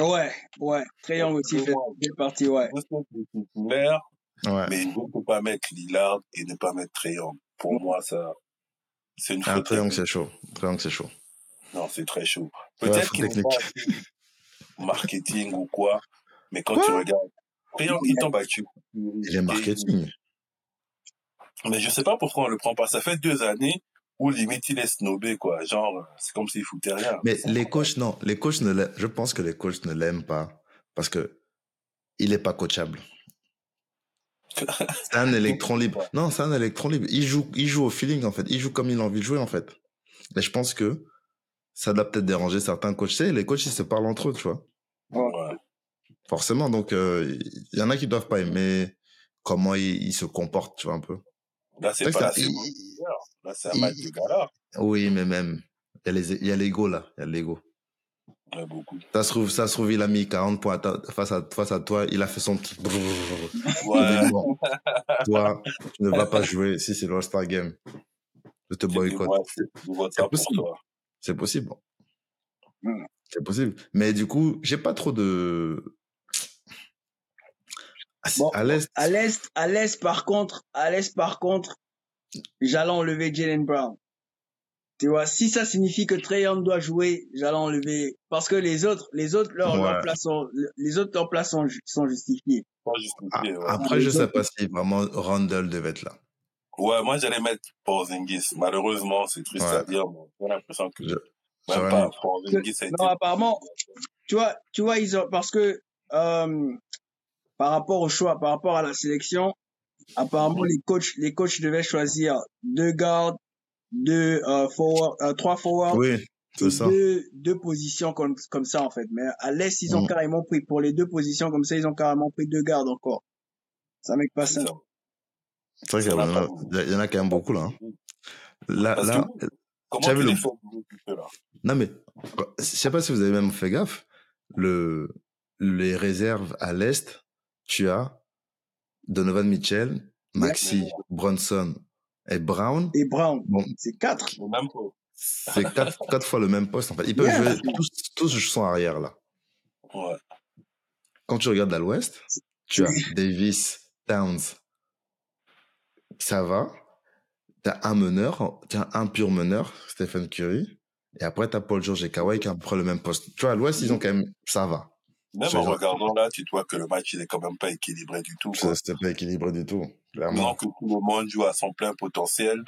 Ouais, ouais. Trayon aussi fait, fait partie, ouais. Ouais. mais il ne peut pas mettre Lillard et ne pas mettre triangle. Pour moi, ça, c'est une Un faute. triangle, c'est chaud. Triangle, c'est chaud. Non, c'est très chaud. Ouais, Peut-être faute qu'il n'est technique. pas marketing ou quoi, mais quand tu regardes, triangle, il tombe à tu. Il est marketing. Mais je sais pas pourquoi on le prend pas. Ça fait deux années où limite il est snobé, quoi. Genre, c'est comme s'il foutait rien. Mais les coachs, non. Les coachs ne je pense que les coachs ne l'aiment pas parce que il est pas coachable. C'est un électron libre. Non, c'est un électron libre. Il joue, il joue au feeling, en fait. Il joue comme il a envie de jouer, en fait. Et je pense que ça doit peut-être déranger certains coachs. Sais, les coachs, ils se parlent entre eux, tu vois. Ouais. Forcément. Donc, euh, il y en a qui doivent pas aimer comment il, il se comporte, tu vois, un peu. Là, c'est pas il- Là, un il- match de gala. Oui, mais même. Il y a les, l'ego, là. Il y a l'ego. Beaucoup. Ça se trouve, ça se trouve, il a mis 40 points à ta- face à, face à toi. Il a fait son petit Ouais. Bon, toi, tu ne vas pas jouer si c'est l'All-Star Game. Je te boycotte. C'est- possible. C'est possible. Hmm. C'est possible. Mais du coup, j'ai pas trop de. À- Bon, à l'Est, À l'Est, à l'Est, par contre, à l'Est, par contre, j'allais enlever Jalen Brown. Tu vois, si ça signifie que Trey Young doit jouer, j'allais enlever, parce que les autres, les autres, leurs, leurs Ouais. places sont, les autres, leurs places sont, sont justifiées. Pas a- justifié, ouais. après, les je sais autres- pas si vraiment Randall devait être là. Ouais, moi, j'allais mettre Porzingis. Malheureusement, c'est triste Ouais. à dire, mais j'ai l'impression que Je- même pas Porzingis a été... Non, apparemment, tu vois, tu vois, ils ont, parce que, euh, par rapport au choix, par rapport à la sélection, apparemment, les coachs, les coachs devaient choisir deux gardes, deux, euh, forward, euh, trois forwards, Oui, et c'est ça. deux, deux positions comme, comme ça, en fait. Mais à l'Est, ils ont Mm. carrément pris, pour les deux positions comme ça, ils ont carrément pris deux gardes encore. Ça make pas ça. C'est vrai qu'il y, en a- il y en a quand même beaucoup là. hein. Là, Parce là, que comment tu le- cela non mais, je sais pas si vous avez même fait gaffe. Le, les réserves à l'Est, tu as Donovan Mitchell, Maxi, Bronson et Brown. Et Brown, Bon, c'est quatre. C'est quatre, quatre fois le même poste en fait. Ils peuvent Yeah. jouer, tous, tous sont arrière là. Ouais. Quand tu regardes à l'Ouest, tu as Davis, Towns, ça va. T'as un meneur, t'as un pur meneur, Stephen Curry. Et après, t'as Paul George et Kawhi qui ont à peu près le même poste. Tu vois, à l'Ouest, ils ont quand même, ça va. Même en regardant là, tu vois que le match, il est quand même pas équilibré du tout. Ça, C'était pas équilibré du tout, clairement. Maintenant que tout le monde joue à son plein potentiel,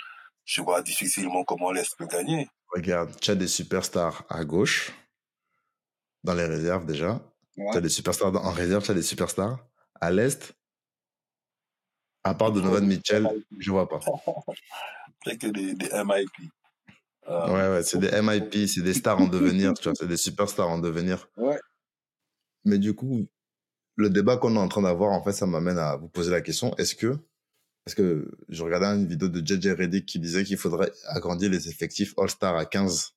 je vois difficilement comment l'Est peut gagner. Regarde, tu as des superstars à gauche, dans les réserves déjà. Ouais. Tu as des superstars dans- en réserve, tu as des superstars. À l'Est, à part Donovan Mitchell, je vois pas. C'est que des, des MIP. Euh, Ouais, ouais, c'est des MIP, c'est des stars en devenir, tu vois, c'est des superstars en devenir. Ouais. Mais du coup, le débat qu'on est en train d'avoir, en fait, ça m'amène à vous poser la question, est-ce que, parce que je regardais une vidéo de JJ Reddick qui disait qu'il faudrait agrandir les effectifs All-Star à 15.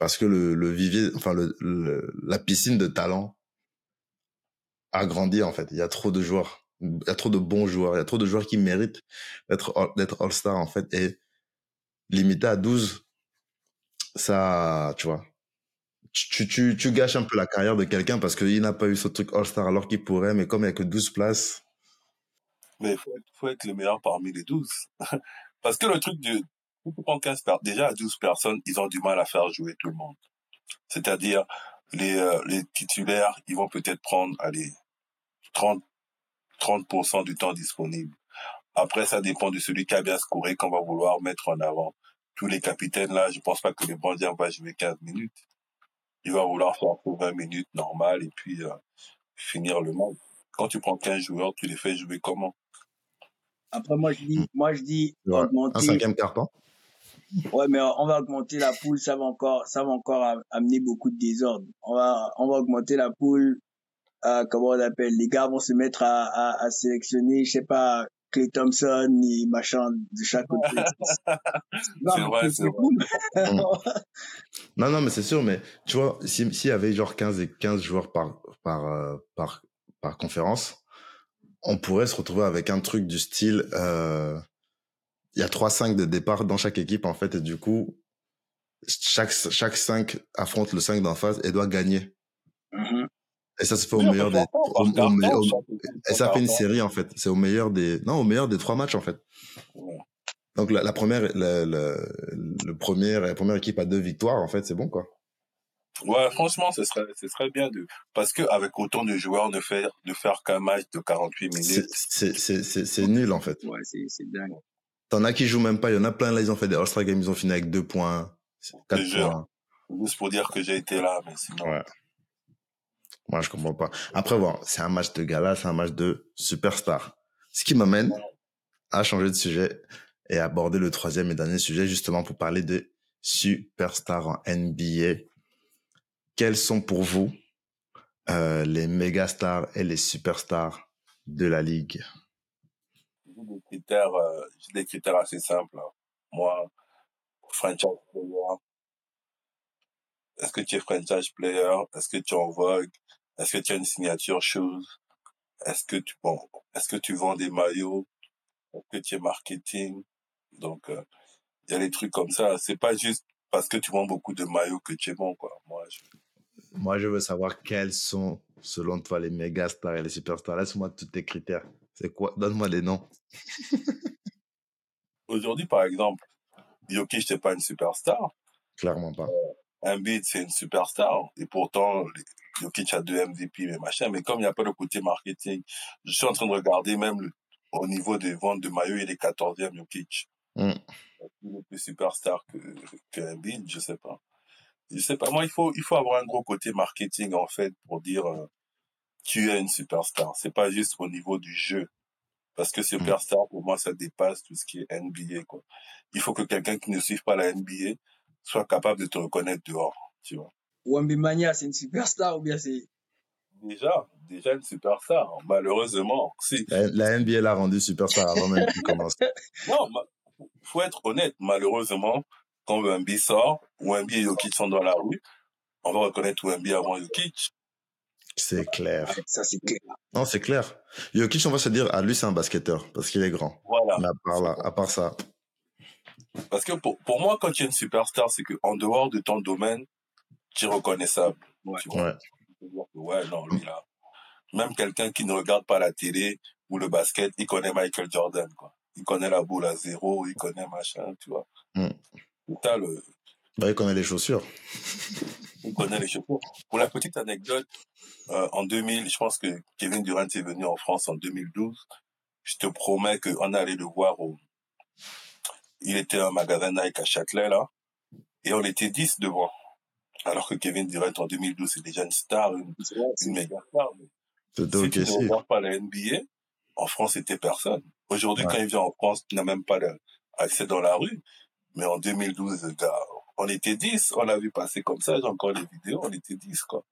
Parce que le, le vivier, enfin, le, le- la piscine de talent a grandi, en fait. Il y a trop de joueurs. Il y a trop de bons joueurs. Il y a trop de joueurs qui méritent d'être, d'être All-Star, en fait. Et limité à 12, ça, tu vois, tu, tu, tu gâches un peu la carrière de quelqu'un parce qu'il n'a pas eu ce truc All-Star alors qu'il pourrait, mais comme il n'y a que 12 places, Mais il faut, être- le meilleur parmi les 12. Parce que le truc du... prends 15 per- déjà à 12 personnes, ils ont du mal à faire jouer tout le monde. C'est-à-dire, les, euh, les titulaires, ils vont peut-être prendre, allez, 30, 30% du temps disponible. Après, ça dépend de celui qui a bien scoré qu'on va vouloir mettre en avant. Tous les capitaines, là, je pense pas que le Bandien va jouer 15 minutes. Il va vouloir faire 20 minutes normales et puis euh, finir le match. Quand tu prends 15 joueurs, tu les fais jouer comment? Après, moi, je dis, moi, je dis, Ouais. un augmenter. cinquième carton. Ouais, mais on va augmenter la poule, ça va encore, ça va encore am- amener beaucoup de désordre. On va, on va augmenter la poule, euh, comment on appelle, les gars vont se mettre à, à, à sélectionner, je sais pas, Clay Thompson et machin de chaque côté. Non, C'est vrai, c'est vrai. cool. Non, non, mais c'est sûr, mais tu vois, si- s'il y avait genre 15 et 15 joueurs par, par, euh, par, par conférence, on pourrait se retrouver avec un truc du style, euh, il y a 3-5 de départ dans chaque équipe, en fait, et du coup, chaque, chaque 5 affronte le 5 d'en face et doit gagner. Et ça se fait au Oui, meilleur des, au- au- et ça fait une série, en fait. C'est au meilleur des, non, au meilleur des trois matchs, en fait. Ouais. Donc, la, la première, la, la, le premier, la première équipe a deux victoires, en fait, c'est bon, quoi. Ouais, franchement, ce serait, ce serait bien de, parce que avec autant de joueurs, de faire, de faire qu'un match de 48 minutes. C'est, nul, en fait. Ouais, c'est, dingue. T'en as qui jouent même pas. Il y en a plein, là, ils ont fait des All-Star Games, ils ont fini avec deux points, quatre points. Juste pour dire que j'ai été là, mais sinon. Ouais. Moi, je comprends pas. Après, bon, c'est un match de gala, c'est un match de superstar. Ce qui m'amène à changer de sujet et aborder le troisième et dernier sujet, justement pour parler de superstars en NBA. Quels sont pour vous euh, les méga stars et les superstars de la ligue? J'ai des critères, euh, des critères assez simples. Hein. Moi, franchise player. Est-ce que tu es franchise player? Est-ce que tu es en vogue? Est-ce que tu as une signature chose? Est-ce que tu bon, est-ce que tu vends des maillots? Est-ce que tu es marketing? Donc, euh, il y a des trucs comme ça. C'est pas juste parce que tu vends beaucoup de maillots que tu es bon, quoi. Moi, je, moi, je veux savoir quels sont, selon toi, les méga stars et les superstars. Laisse-moi tous tes critères. C'est quoi? Donne-moi des noms. Aujourd'hui, par exemple, Jokic n'est pas une superstar. Clairement pas. Un Embiid, c'est une superstar. Et pourtant, Jokic a deux MVP, mais machin. Mais comme il n'y a pas le côté marketing, je suis en train de regarder même au niveau des ventes de maillots, il est 14e, Jokic. Mm. Il est plus superstar que, que Embiid, je sais pas je sais pas moi il faut il faut avoir un gros côté marketing en fait pour dire euh, tu es une superstar c'est pas juste au niveau du jeu parce que superstar pour moi ça dépasse tout ce qui est NBA quoi il faut que quelqu'un qui ne suive pas la NBA soit capable de te reconnaître dehors tu vois Wembimania c'est une superstar ou bien c'est déjà déjà une superstar malheureusement si la, la NBA l'a rendu superstar avant même qu'il commence non faut être honnête malheureusement quand Wemby sort, Wemby et Jokic sont dans la rue, on va reconnaître Wemby avant Jokic. C'est clair. Ça, c'est clair. Non, c'est clair. Jokic, on va se dire, ah, lui, c'est un basketteur, parce qu'il est grand. Voilà. Mais à part, là, à part ça. Parce que pour, pour moi, quand tu es une superstar, c'est qu'en dehors de ton domaine, tu es reconnaissable. Ouais. Tu vois? Ouais. ouais, non, lui, là. Même quelqu'un qui ne regarde pas la télé ou le basket, il connaît Michael Jordan, quoi. Il connaît la boule à zéro, il connaît machin, tu vois. Mm. le... Bah, il connaît les chaussures. Il connaît les chaussures. Pour la petite anecdote, euh, en 2000, je pense que Kevin Durant est venu en France en 2012. Je te promets qu'on allait le voir au... Il était un magasin Nike à Châtelet, là. Et on était 10 devant. Alors que Kevin Durant, en 2012, c'est déjà une star, une, une méga star. C'était si tu ne si. regardes pas la NBA, en France, c'était personne. Aujourd'hui, Ouais. quand il vient en France, tu n'as même pas accès dans la rue. Mais en 2012, le gars, on était 10. On l'a vu passer comme ça. J'ai encore les vidéos. On était 10, quoi.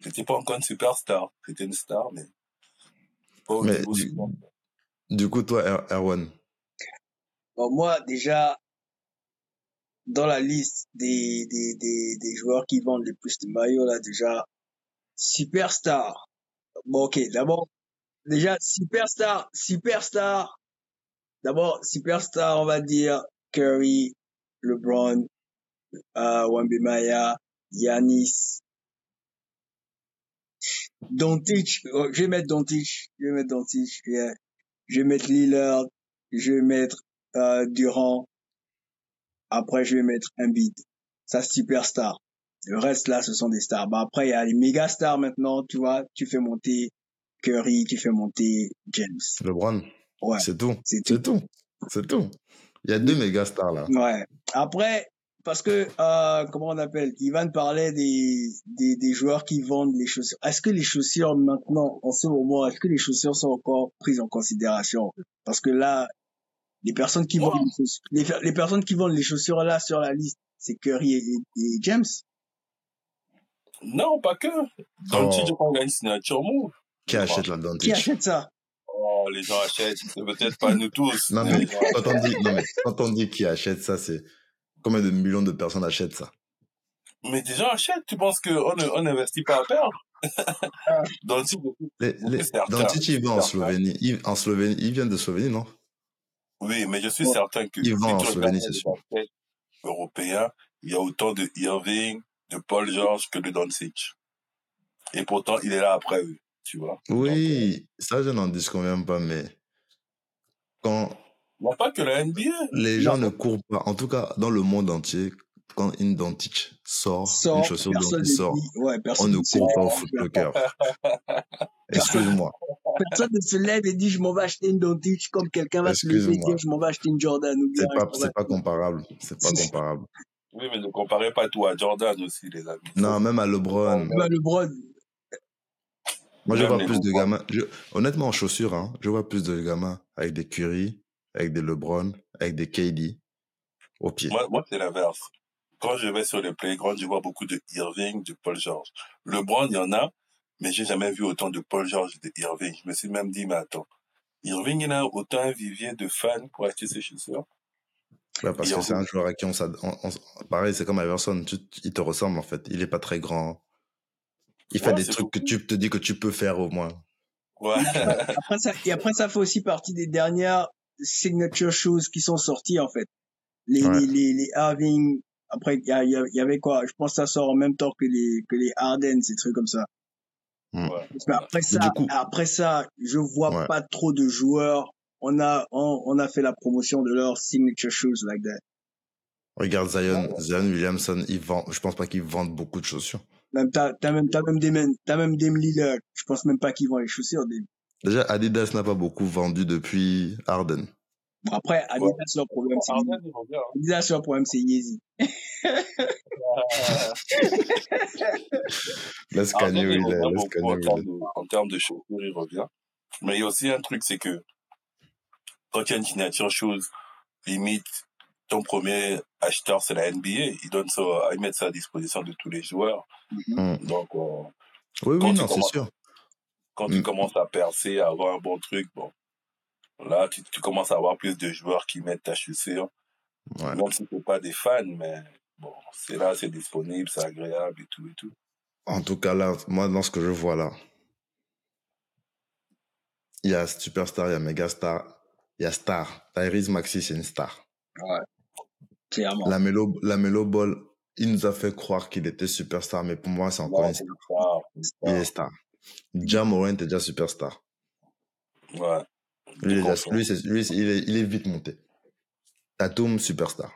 J'étais pas encore une superstar. J'étais une star, mais pas au Mais du coup, toi, Er- Erwan, Bon, moi, déjà, dans la liste des, des, des, joueurs qui vendent le plus de maillots, là, déjà, superstar. Bon, ok, d'abord, déjà, superstar, superstar. D'abord, superstar, on va dire Curry, LeBron, euh, Yanis, Doncic. Oh, je vais mettre Doncic. Je vais mettre Doncic. yeah. Je vais mettre Lillard. Je vais mettre euh, Durant. Après, je vais mettre Embiid. Ça, c'est superstar. Le reste, là, ce sont des stars. Bah, après, il y a les méga stars maintenant, tu vois. Tu fais monter Curry, tu fais monter James. LeBron, Ouais, c'est tout. c'est tout. C'est tout. C'est tout. Il y a deux méga stars là. Ouais. Après, parce que, euh, comment on appelle, Ivan parlait des, des, des joueurs qui vendent les chaussures. Est-ce que les chaussures maintenant, en ce moment, est-ce que les chaussures sont encore prises en considération? Parce que là, les personnes qui vendent les chaussures, les, les personnes qui vendent les chaussures là sur la liste, c'est Curry et, et- et James? Non, pas que. Dans le Oh. titre, on a une signature move. Qui achète la Qui achète ça? Oh, les gens achètent. C'est peut-être pas nous tous. Non, mais quand on dit, non, mais quand on dit qui achète ça, c'est combien de millions de personnes achètent ça? Mais des gens achètent. Tu penses qu'on on n'investit pas à perdre Dans le titre, les, les, C'est certain. Doncic, il va en. Slovénie. Il, en Slovénie. Il vient de Slovénie, non? Oui, mais je suis certain que Il va en si tu regardes il y a autant de Irving, de Paul George que de Doncic. Et pourtant, il est là après eux, tu vois. Donc, euh, Oui, ça, je n'en disconviens pas, mais quand il n'y a pas que la NBA. les gens ne courent pas, en tout cas dans le monde entier, quand une Doncic sort, Sort, une chaussure Doncic sort, ouais, on ne court pas au lève, footlocker. Excuse-moi. Personne ne se lève et dit je m'en vais acheter une Doncic comme quelqu'un va se lever et dire je m'en vais acheter une Jordan ou bien C'est pas, pas comparable. C'est pas comparable. Oui, mais ne comparez pas tout à Jordan aussi, les amis. Non, même à LeBron. Le Bron, Moi, je vois plus de gamins. je- honnêtement, en chaussures, hein, je vois plus de gamins avec des Curry, avec des LeBron, avec des KD au pied. Moi, moi c'est l'inverse. Quand je vais sur les playgrounds, je vois beaucoup de Irving, de Paul George. LeBron, il y en a, mais j'ai jamais vu autant de Paul George et de Irving. Je me suis même dit, mais attends, Irving, il a autant un vivier de fans pour acheter ses chaussures. Ouais, parce que c'est un joueur à qui on s'ad- on- on- Pareil, c'est comme Iverson. Tu, il te ressemble, en fait. Il est pas très grand. Il fait Ouais, des trucs que tu te dis que tu peux faire au moins. Ouais. après ça, et après ça fait aussi partie des dernières signature shoes qui sont sorties en fait. Les, Ouais. les, les, les Irving, après y, y, il y avait quoi? Je pense que ça sort en même temps que les, que les Harden, ces trucs comme ça. Mm. Après ça, coup- après ça, je vois Ouais. pas trop de joueurs. On a, on, on a fait la promotion de leurs signature shoes like that. Regarde Zion, Zion Williamson, il vend, je pense pas qu'il vende beaucoup de chaussures. Même t'as, même, t'as même des men, t'as même des Lillard. Je pense même pas qu'ils vont les chaussures. Des... Déjà, Adidas n'a pas beaucoup vendu depuis Harden. Après, Adidas, leur problème, c'est il. Adidas, leur problème, c'est Yeezy. Laisse Kanye il laisse beaucoup Kanye en termes, de, en termes de chaussures, il revient. Mais il y a aussi un truc, c'est que quand il y a une signature chose, limite, ton premier acheteur, c'est la NBA. Ils donnent ça, ils mettent ça à disposition de tous les joueurs. Mm. Donc, euh, Oui, Quand oui, tu non, c'est commences- sûr. quand Mm. tu commences à percer, à avoir un bon truc, bon, là, tu, tu commences à avoir plus de joueurs qui mettent ta chaussure. Ouais. Même si c'est pas des fans, mais bon, c'est là, c'est disponible, c'est agréable et tout et tout. En tout cas, là, moi, dans ce que je vois là, il y a Superstar, il y a Megastar, il y a Star. Tyrese Maxi, c'est une star. Clairement. La Melo, la Melo Ball, il nous a fait croire qu'il était superstar, mais pour moi, c'est encore Ouais, une star. une star, Il est star. Ja Morant est déjà superstar. Ouais. Lui, il est, Confirme. lui, c'est- lui, c'est- il est, il est vite monté. Tatum, superstar.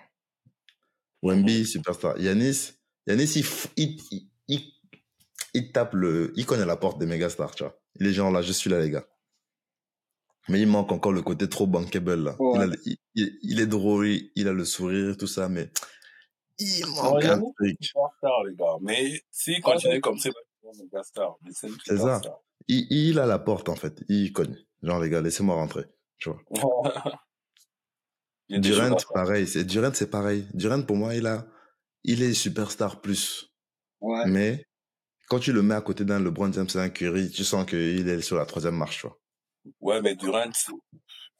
Wemby, superstar. Yanis, Yanis, il, tape le, il connaît la porte des mégastars, tu vois. Il est genre là, je suis là, les gars. Mais il manque encore le côté trop bankable, là. Ouais. Il, a est drôle, il, a le sourire, tout ça, mais il manque un truc. Superstar, les gars. Mais s'il continue comme ça, il va être un méga star. Mais c'est ça. Il, il a la porte, en fait. Il cogne. Genre, les gars, laissez-moi rentrer. Tu vois. Durant, faire. pareil. C'est, Durant, c'est pareil. Durant, pour moi, il a, il est superstar plus. Ouais. Mais, quand tu le mets à côté d'un LeBron James et un Curry, tu sens qu'il est sur la troisième marche, tu vois. Ouais, mais Durant,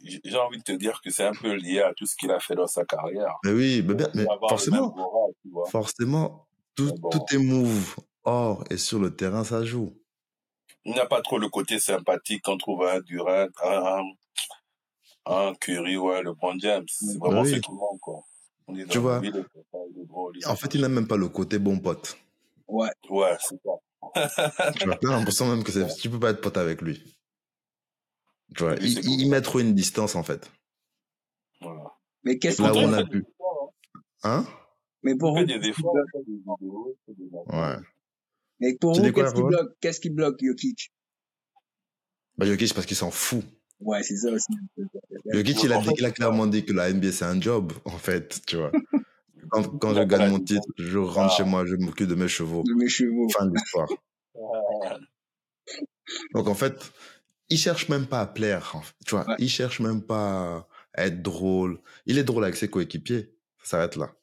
j'ai envie de te dire que c'est un peu lié à tout ce qu'il a fait dans sa carrière. Mais oui, mais, bien, mais forcément, forcément, tout, bon. tout est move hors et sur le terrain, ça joue. Il n'y a pas trop le côté sympathique qu'on trouve à un Durant, un, un Curry ou un LeBron James. C'est vraiment Oui. ce qui manque, quoi. On est dans Tu le vois. ville, En fait, il n'a même pas le côté bon pote. Ouais. Ouais, c'est ça. Tu vois, t'as l'impression même que tu peux pas être pote avec lui. Tu vois, il, c'est il- il met trop une distance, en fait. Voilà. Mais qu'est-ce où on a pu. efforts, Hein? mais hein. pour Il vous, des des des Ouais. Mais pour vous, qu'est-ce qui bloque Qu'est-ce qui bloque Jokic? Bah, Jokic, c'est parce qu'il s'en fout. Ouais, c'est ça aussi. Jokic, il a, En dit, fait, il a clairement dit que la NBA, c'est un job, en fait, tu vois. Quand, je gagne mon titre, je rentre Ah. chez moi, je m'occupe de mes chevaux. De mes chevaux. Fin de l'histoire. Ouais. Donc, en fait, il cherche même pas à plaire, en fait, tu vois. Ouais. Il cherche même pas à être drôle. Il est drôle avec ses coéquipiers. Ça s'arrête là.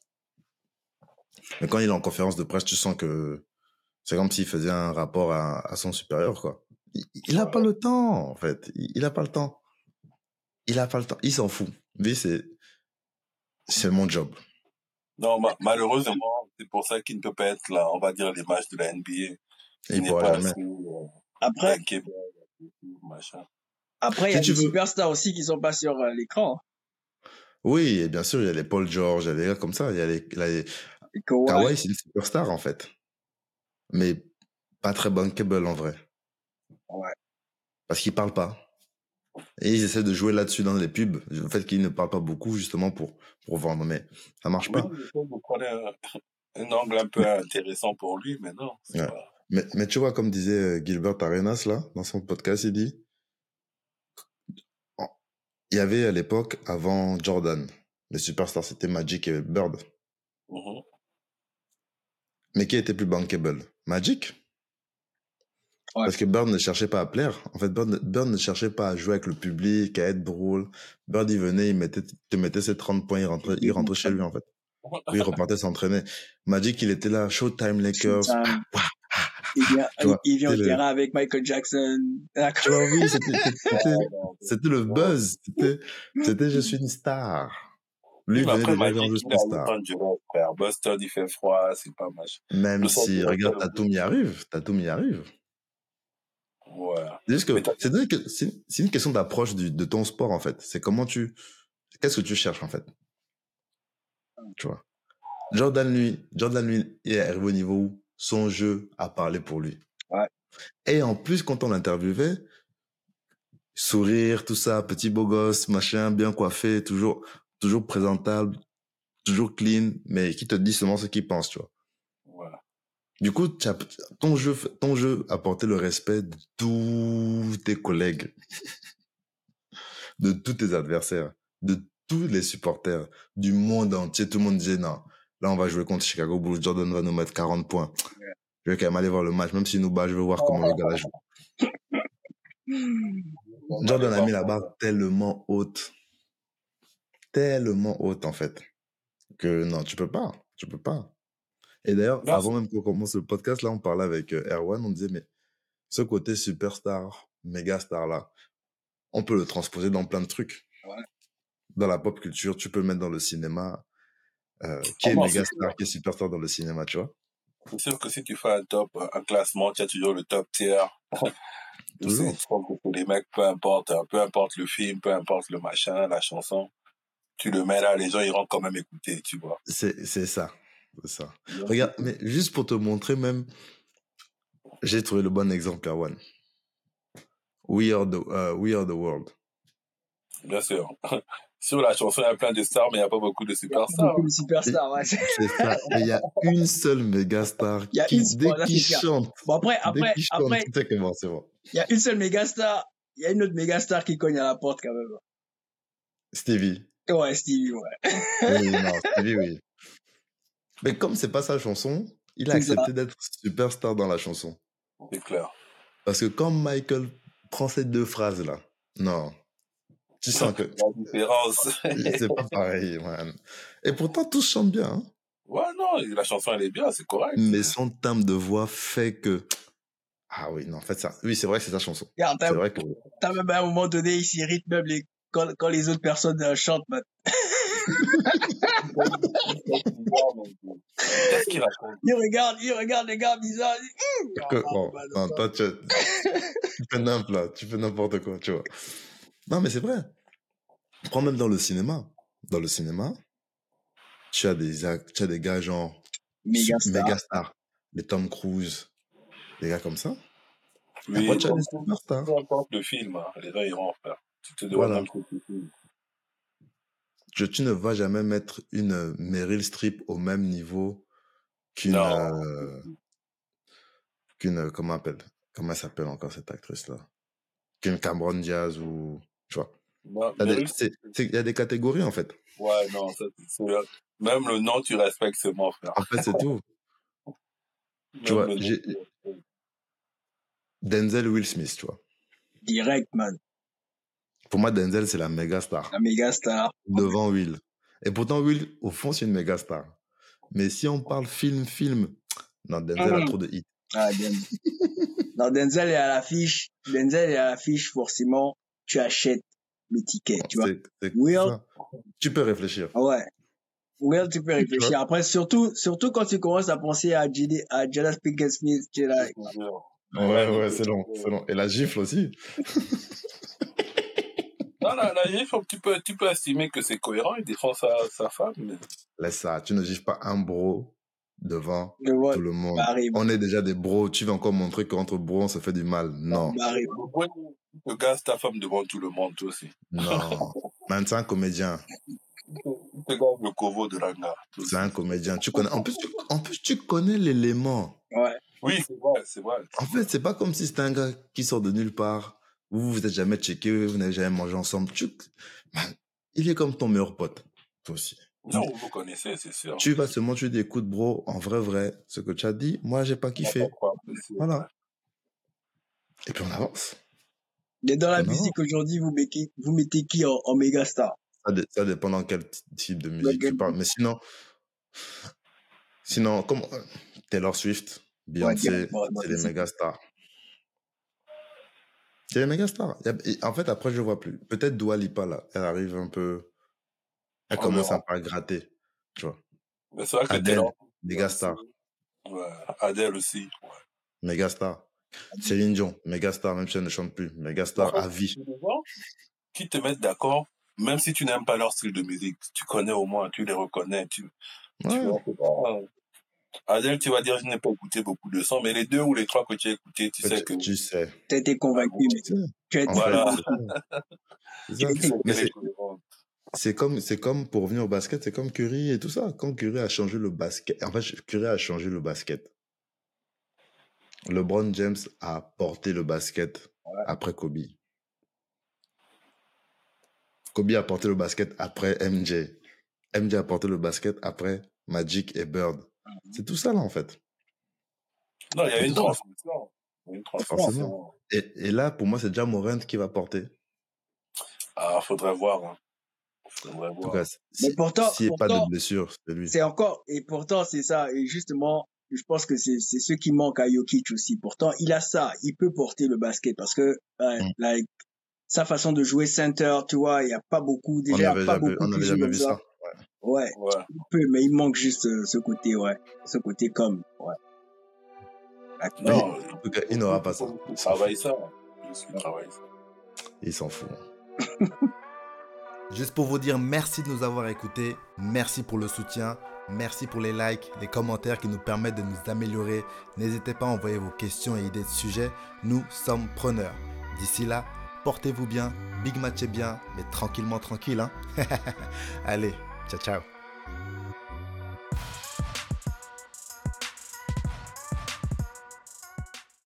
Mais quand il est en conférence de presse, tu sens que c'est comme s'il faisait un rapport à, à son supérieur, quoi. Il, il a pas le temps, en fait. Il, il a pas le temps. Il a pas le temps. Il s'en fout. Lui, c'est, c'est mon job. Non, ma- malheureusement, c'est pour ça qu'il ne peut pas être là, on va dire, les matchs de la NBA. Il n'est pourra pas jamais. assez euh, Après, machin. après, il y a des veux- superstars aussi qui sont pas sur euh, l'écran. Oui, et bien sûr, il y a les Paul George, il y a des gars comme ça. Il y a les, les... Kawhi, c'est une superstar, en fait. Mais pas très bankable, en vrai. Ouais. Parce qu'il parle pas. Et ils essaient de jouer là-dessus dans les pubs, le fait qu'ils ne parlent pas beaucoup justement pour, pour vendre, mais ça marche pas. Vous prenez un, un angle un peu intéressant pour lui, mais non. c'est Ouais. pas- Mais, mais tu vois, comme disait euh, Gilbert Arenas, là, dans son podcast, il dit, il y avait à l'époque, avant Jordan, les superstars, c'était Magic et Bird. Mhm. Mais qui était plus bankable? Magic Ouais. Parce que Bird ne cherchait pas à plaire. En fait, Bird, ne- Bird ne cherchait pas à jouer avec le public, à être drôle. Bird, il venait, il mettait, te mettait ses 30 points, il rentrait, il rentrait chez lui, en fait. Il repartait s'entraîner. Magic, il était là, Showtime Lakers. Showtime. Il vient, Tu vois, il vient au le- terrain avec Michael Jackson. D'accord. Tu vois, oui, c'était, le buzz. C'était je suis une star. Lui, il après, autant de durée, frère. Boston, il fait froid, c'est pas match. Même Le si, regarde, Tatum y arrive. Tatum y arrive. Ouais. C'est juste que, c'est une une question d'approche de ton sport, en fait. C'est comment tu, qu'est-ce que tu cherches, en fait? Tu vois? Jordan, lui, Jordan, lui, il est arrivé au niveau où son jeu a parlé pour lui. Ouais. Et en plus, quand on l'interviewait, sourire, tout ça, petit beau gosse, machin, bien coiffé, toujours, toujours présentable, toujours clean, mais qui te dit seulement ce qu'il pense, tu vois. Voilà. Du coup, ton jeu, ton jeu apportait le respect de tous tes collègues, de tous tes adversaires, de tous les supporters du monde entier. Tout le monde disait non, là on va jouer contre Chicago Bulls, Jordan va nous mettre 40 points. Je vais quand même aller voir le match, même s'il nous bat, je veux voir comment le gars joue. Jordan a mis la barre tellement haute, tellement haute en fait, que non, tu peux pas, tu peux pas. Et d'ailleurs, Non, avant même qu'on commence le podcast, là, on parlait avec euh, Erwan, on disait, mais ce côté superstar, méga star là, on peut le transposer dans plein de trucs. Ouais. Dans la pop culture, tu peux le mettre dans le cinéma. Euh, qui est Comment méga star, qui est superstar dans le cinéma, tu vois C'est sûr que si tu fais un top, un classement, tu as toujours le top tier. Toujours. Les mecs, peu importe, peu importe le film, peu importe le machin, la chanson, tu le mets là, les gens iront quand même écouter, tu vois. C'est c'est ça. C'est ça. Regarde, mais juste pour te montrer même, j'ai trouvé le bon exemple, Erwan. We are the, euh, we are the world. Bien sûr. Sur la chanson, il y a plein de stars, mais il n'y a pas beaucoup de superstars. Beaucoup de superstars, ouais. C'est ça. Et il y a une seule méga star Il y a qui, une- dès qu'il chante, Bon, après, après, après, c'est bon. il y a une seule méga star. Il y a une autre méga star qui cogne à la porte quand même. Stevie. Ouais, Stevie, ouais. Oui, non, Stevie, oui. Mais comme c'est pas sa chanson, il a accepté d'être superstar dans la chanson. C'est clair. Parce que quand Michael prend ces deux phrases-là, non, tu sens que La différence. c'est pas pareil, man. Et pourtant, tous chantent bien, hein. ouais, non, la chanson, elle est bien, c'est correct. mais son timbre de voix fait que... Ah oui, non, en fait, ça... Oui, c'est vrai que c'est sa chanson. Regarde, C'est vrai que... t'as même à un moment donné, il s'irrite même les, quand, quand les autres personnes euh, chantent, man. Qu'est-ce qu'il raconte Il regarde, il regarde les gars bizarres. ah, bon, bah, non, non. toi, tu, tu fais n'importe là, tu fais n'importe quoi, tu vois. Non, mais c'est vrai. Prends même dans le cinéma. Dans le cinéma, tu as des, tu as des gars genre Méga star. méga stars. Les Tom Cruise, des gars comme ça. Oui, Après, tu as des superstars? peu importe le film, hein, les gens iront en faire. Tu te demandes Voilà. Je- tu ne vas jamais mettre une Meryl Streep au même niveau qu'une euh, qu'une comment on appelle comment elle s'appelle encore cette actrice là qu'une Cameron Diaz ou tu vois? Non, Il y a des- Meryl c'est- c'est- il y a des catégories en fait Ouais, non, ça, c'est. Même le nom, tu respectes seulement, frère. en fait c'est tout Même vois, tu respectes. Denzel Will Smith tu vois Direct, man. Pour moi Denzel c'est la méga star La méga star. devant Will et pourtant Will au fond c'est une méga star mais si on parle film film non Denzel a Mm. trop de hits Ah, bien. non, Denzel est à l'affiche. Denzel est à l'affiche, forcément. Tu achètes le ticket, tu vois. C'est Will- ça. tu peux réfléchir Ah Ouais. Well, tu peux réfléchir. Après, surtout, surtout quand tu commences à penser à JD, à Jada Pinkett Smith, tu es là. Ouais, ouais, c'est long, c'est long. Et la gifle aussi. Non, là, là, il faut- tu peux, tu peux estimer que c'est cohérent, il défend sa, sa femme, mais Laisse ça. Tu ne gifles pas un bro devant tout le monde. On est déjà des bros. Tu veux encore montrer qu'entre bros, on se fait du mal. Non. Barry. Boy, Le gars, ta femme devant tout le monde, toi aussi. Non. C'est un comédien. Le gars, le covo de Ranga. C'est un comédien. Tu connais. En plus, tu, en plus, tu connais l'élément. Ouais. Oui, c'est vrai, c'est vrai. En fait, c'est pas comme si c'était un gars qui sort de nulle part. Vous vous êtes jamais checké, vous n'avez jamais mangé ensemble. Tu, man, il est comme ton meilleur pote. Toi aussi. Non, vous vous connaissez, c'est sûr. Tu vas seulement tu dis écoute bro, en vrai vrai, ce que tu as dit, moi j'ai pas kiffé. Voilà. Et puis on avance. Mais dans la Non. musique aujourd'hui, vous mettez, vous mettez qui en, en méga star? Ça, dé- ça dépend dans quel type de musique quel tu parles. Mais sinon, sinon, comme euh, Taylor Swift, Beyoncé, Ouais, c'est les c'est- méga stars. C'est les méga stars. Y a- et en fait, après, je vois plus. Peut-être Dua Lipa, là. Elle arrive un peu. Elle En commence à gratter. Tu vois. Mais c'est vrai que Adele, Taylor- méga star. Ouais, Adèle aussi. Ouais. Méga star. Céline Dion, méga star, même si elle ne chante plus. Méga star à vie. Qui te mettent d'accord, même si tu n'aimes pas leur style de musique, tu connais au moins, tu les reconnais. Tu, tu vois, pas- Adèle, tu vas dire, je n'ai pas écouté beaucoup de sons, mais les deux ou les trois que tu as écoutés, tu sais que. Tu sais. Été convaincu, mais Tu as Voilà. fait, c'est comme, c'est comme pour revenir au basket, c'est comme Curry et tout ça. Quand Curry a changé le basket, en fait, Curry a changé le basket. LeBron James a porté le basket après Kobe. Kobe a porté le basket après MJ. MJ a porté le basket après Magic et Bird. C'est tout ça là en fait. Non, il y a une C'est ça. transmission. Il y a une transmission. Forcément. Et, et là, pour moi, c'est déjà Morant qui va porter. Ah, faudrait voir. Hein. Faudrait En tout voir. cas, Mais pourtant- s'il n'y a pas de blessure, c'est lui. C'est encore, et pourtant, c'est ça. Et justement, je pense que c'est, c'est ce qui manque à Jokic aussi. Pourtant, il a ça. Il peut porter le basket parce que, ouais, Mm. like, sa façon de jouer center, tu vois, il y a pas beaucoup, On déjà, il y n'avait a pas jamais, beaucoup on avait jamais vu ça. ça. Ouais, Ouais. il peut, mais il manque juste euh, ce côté, ouais. Ce côté comme, ouais. Like, Non, En tout cas, il n'aura pas ça. Il travaille ça. Qu'il travaille ça. Il s'en fout. Juste pour vous dire merci de nous avoir écoutés, merci pour le soutien, merci pour les likes, les commentaires qui nous permettent de nous améliorer. N'hésitez pas à envoyer vos questions et idées de sujets, nous sommes preneurs. D'ici là, portez-vous bien, big match est bien, mais tranquillement tranquille. Hein Allez, ciao ciao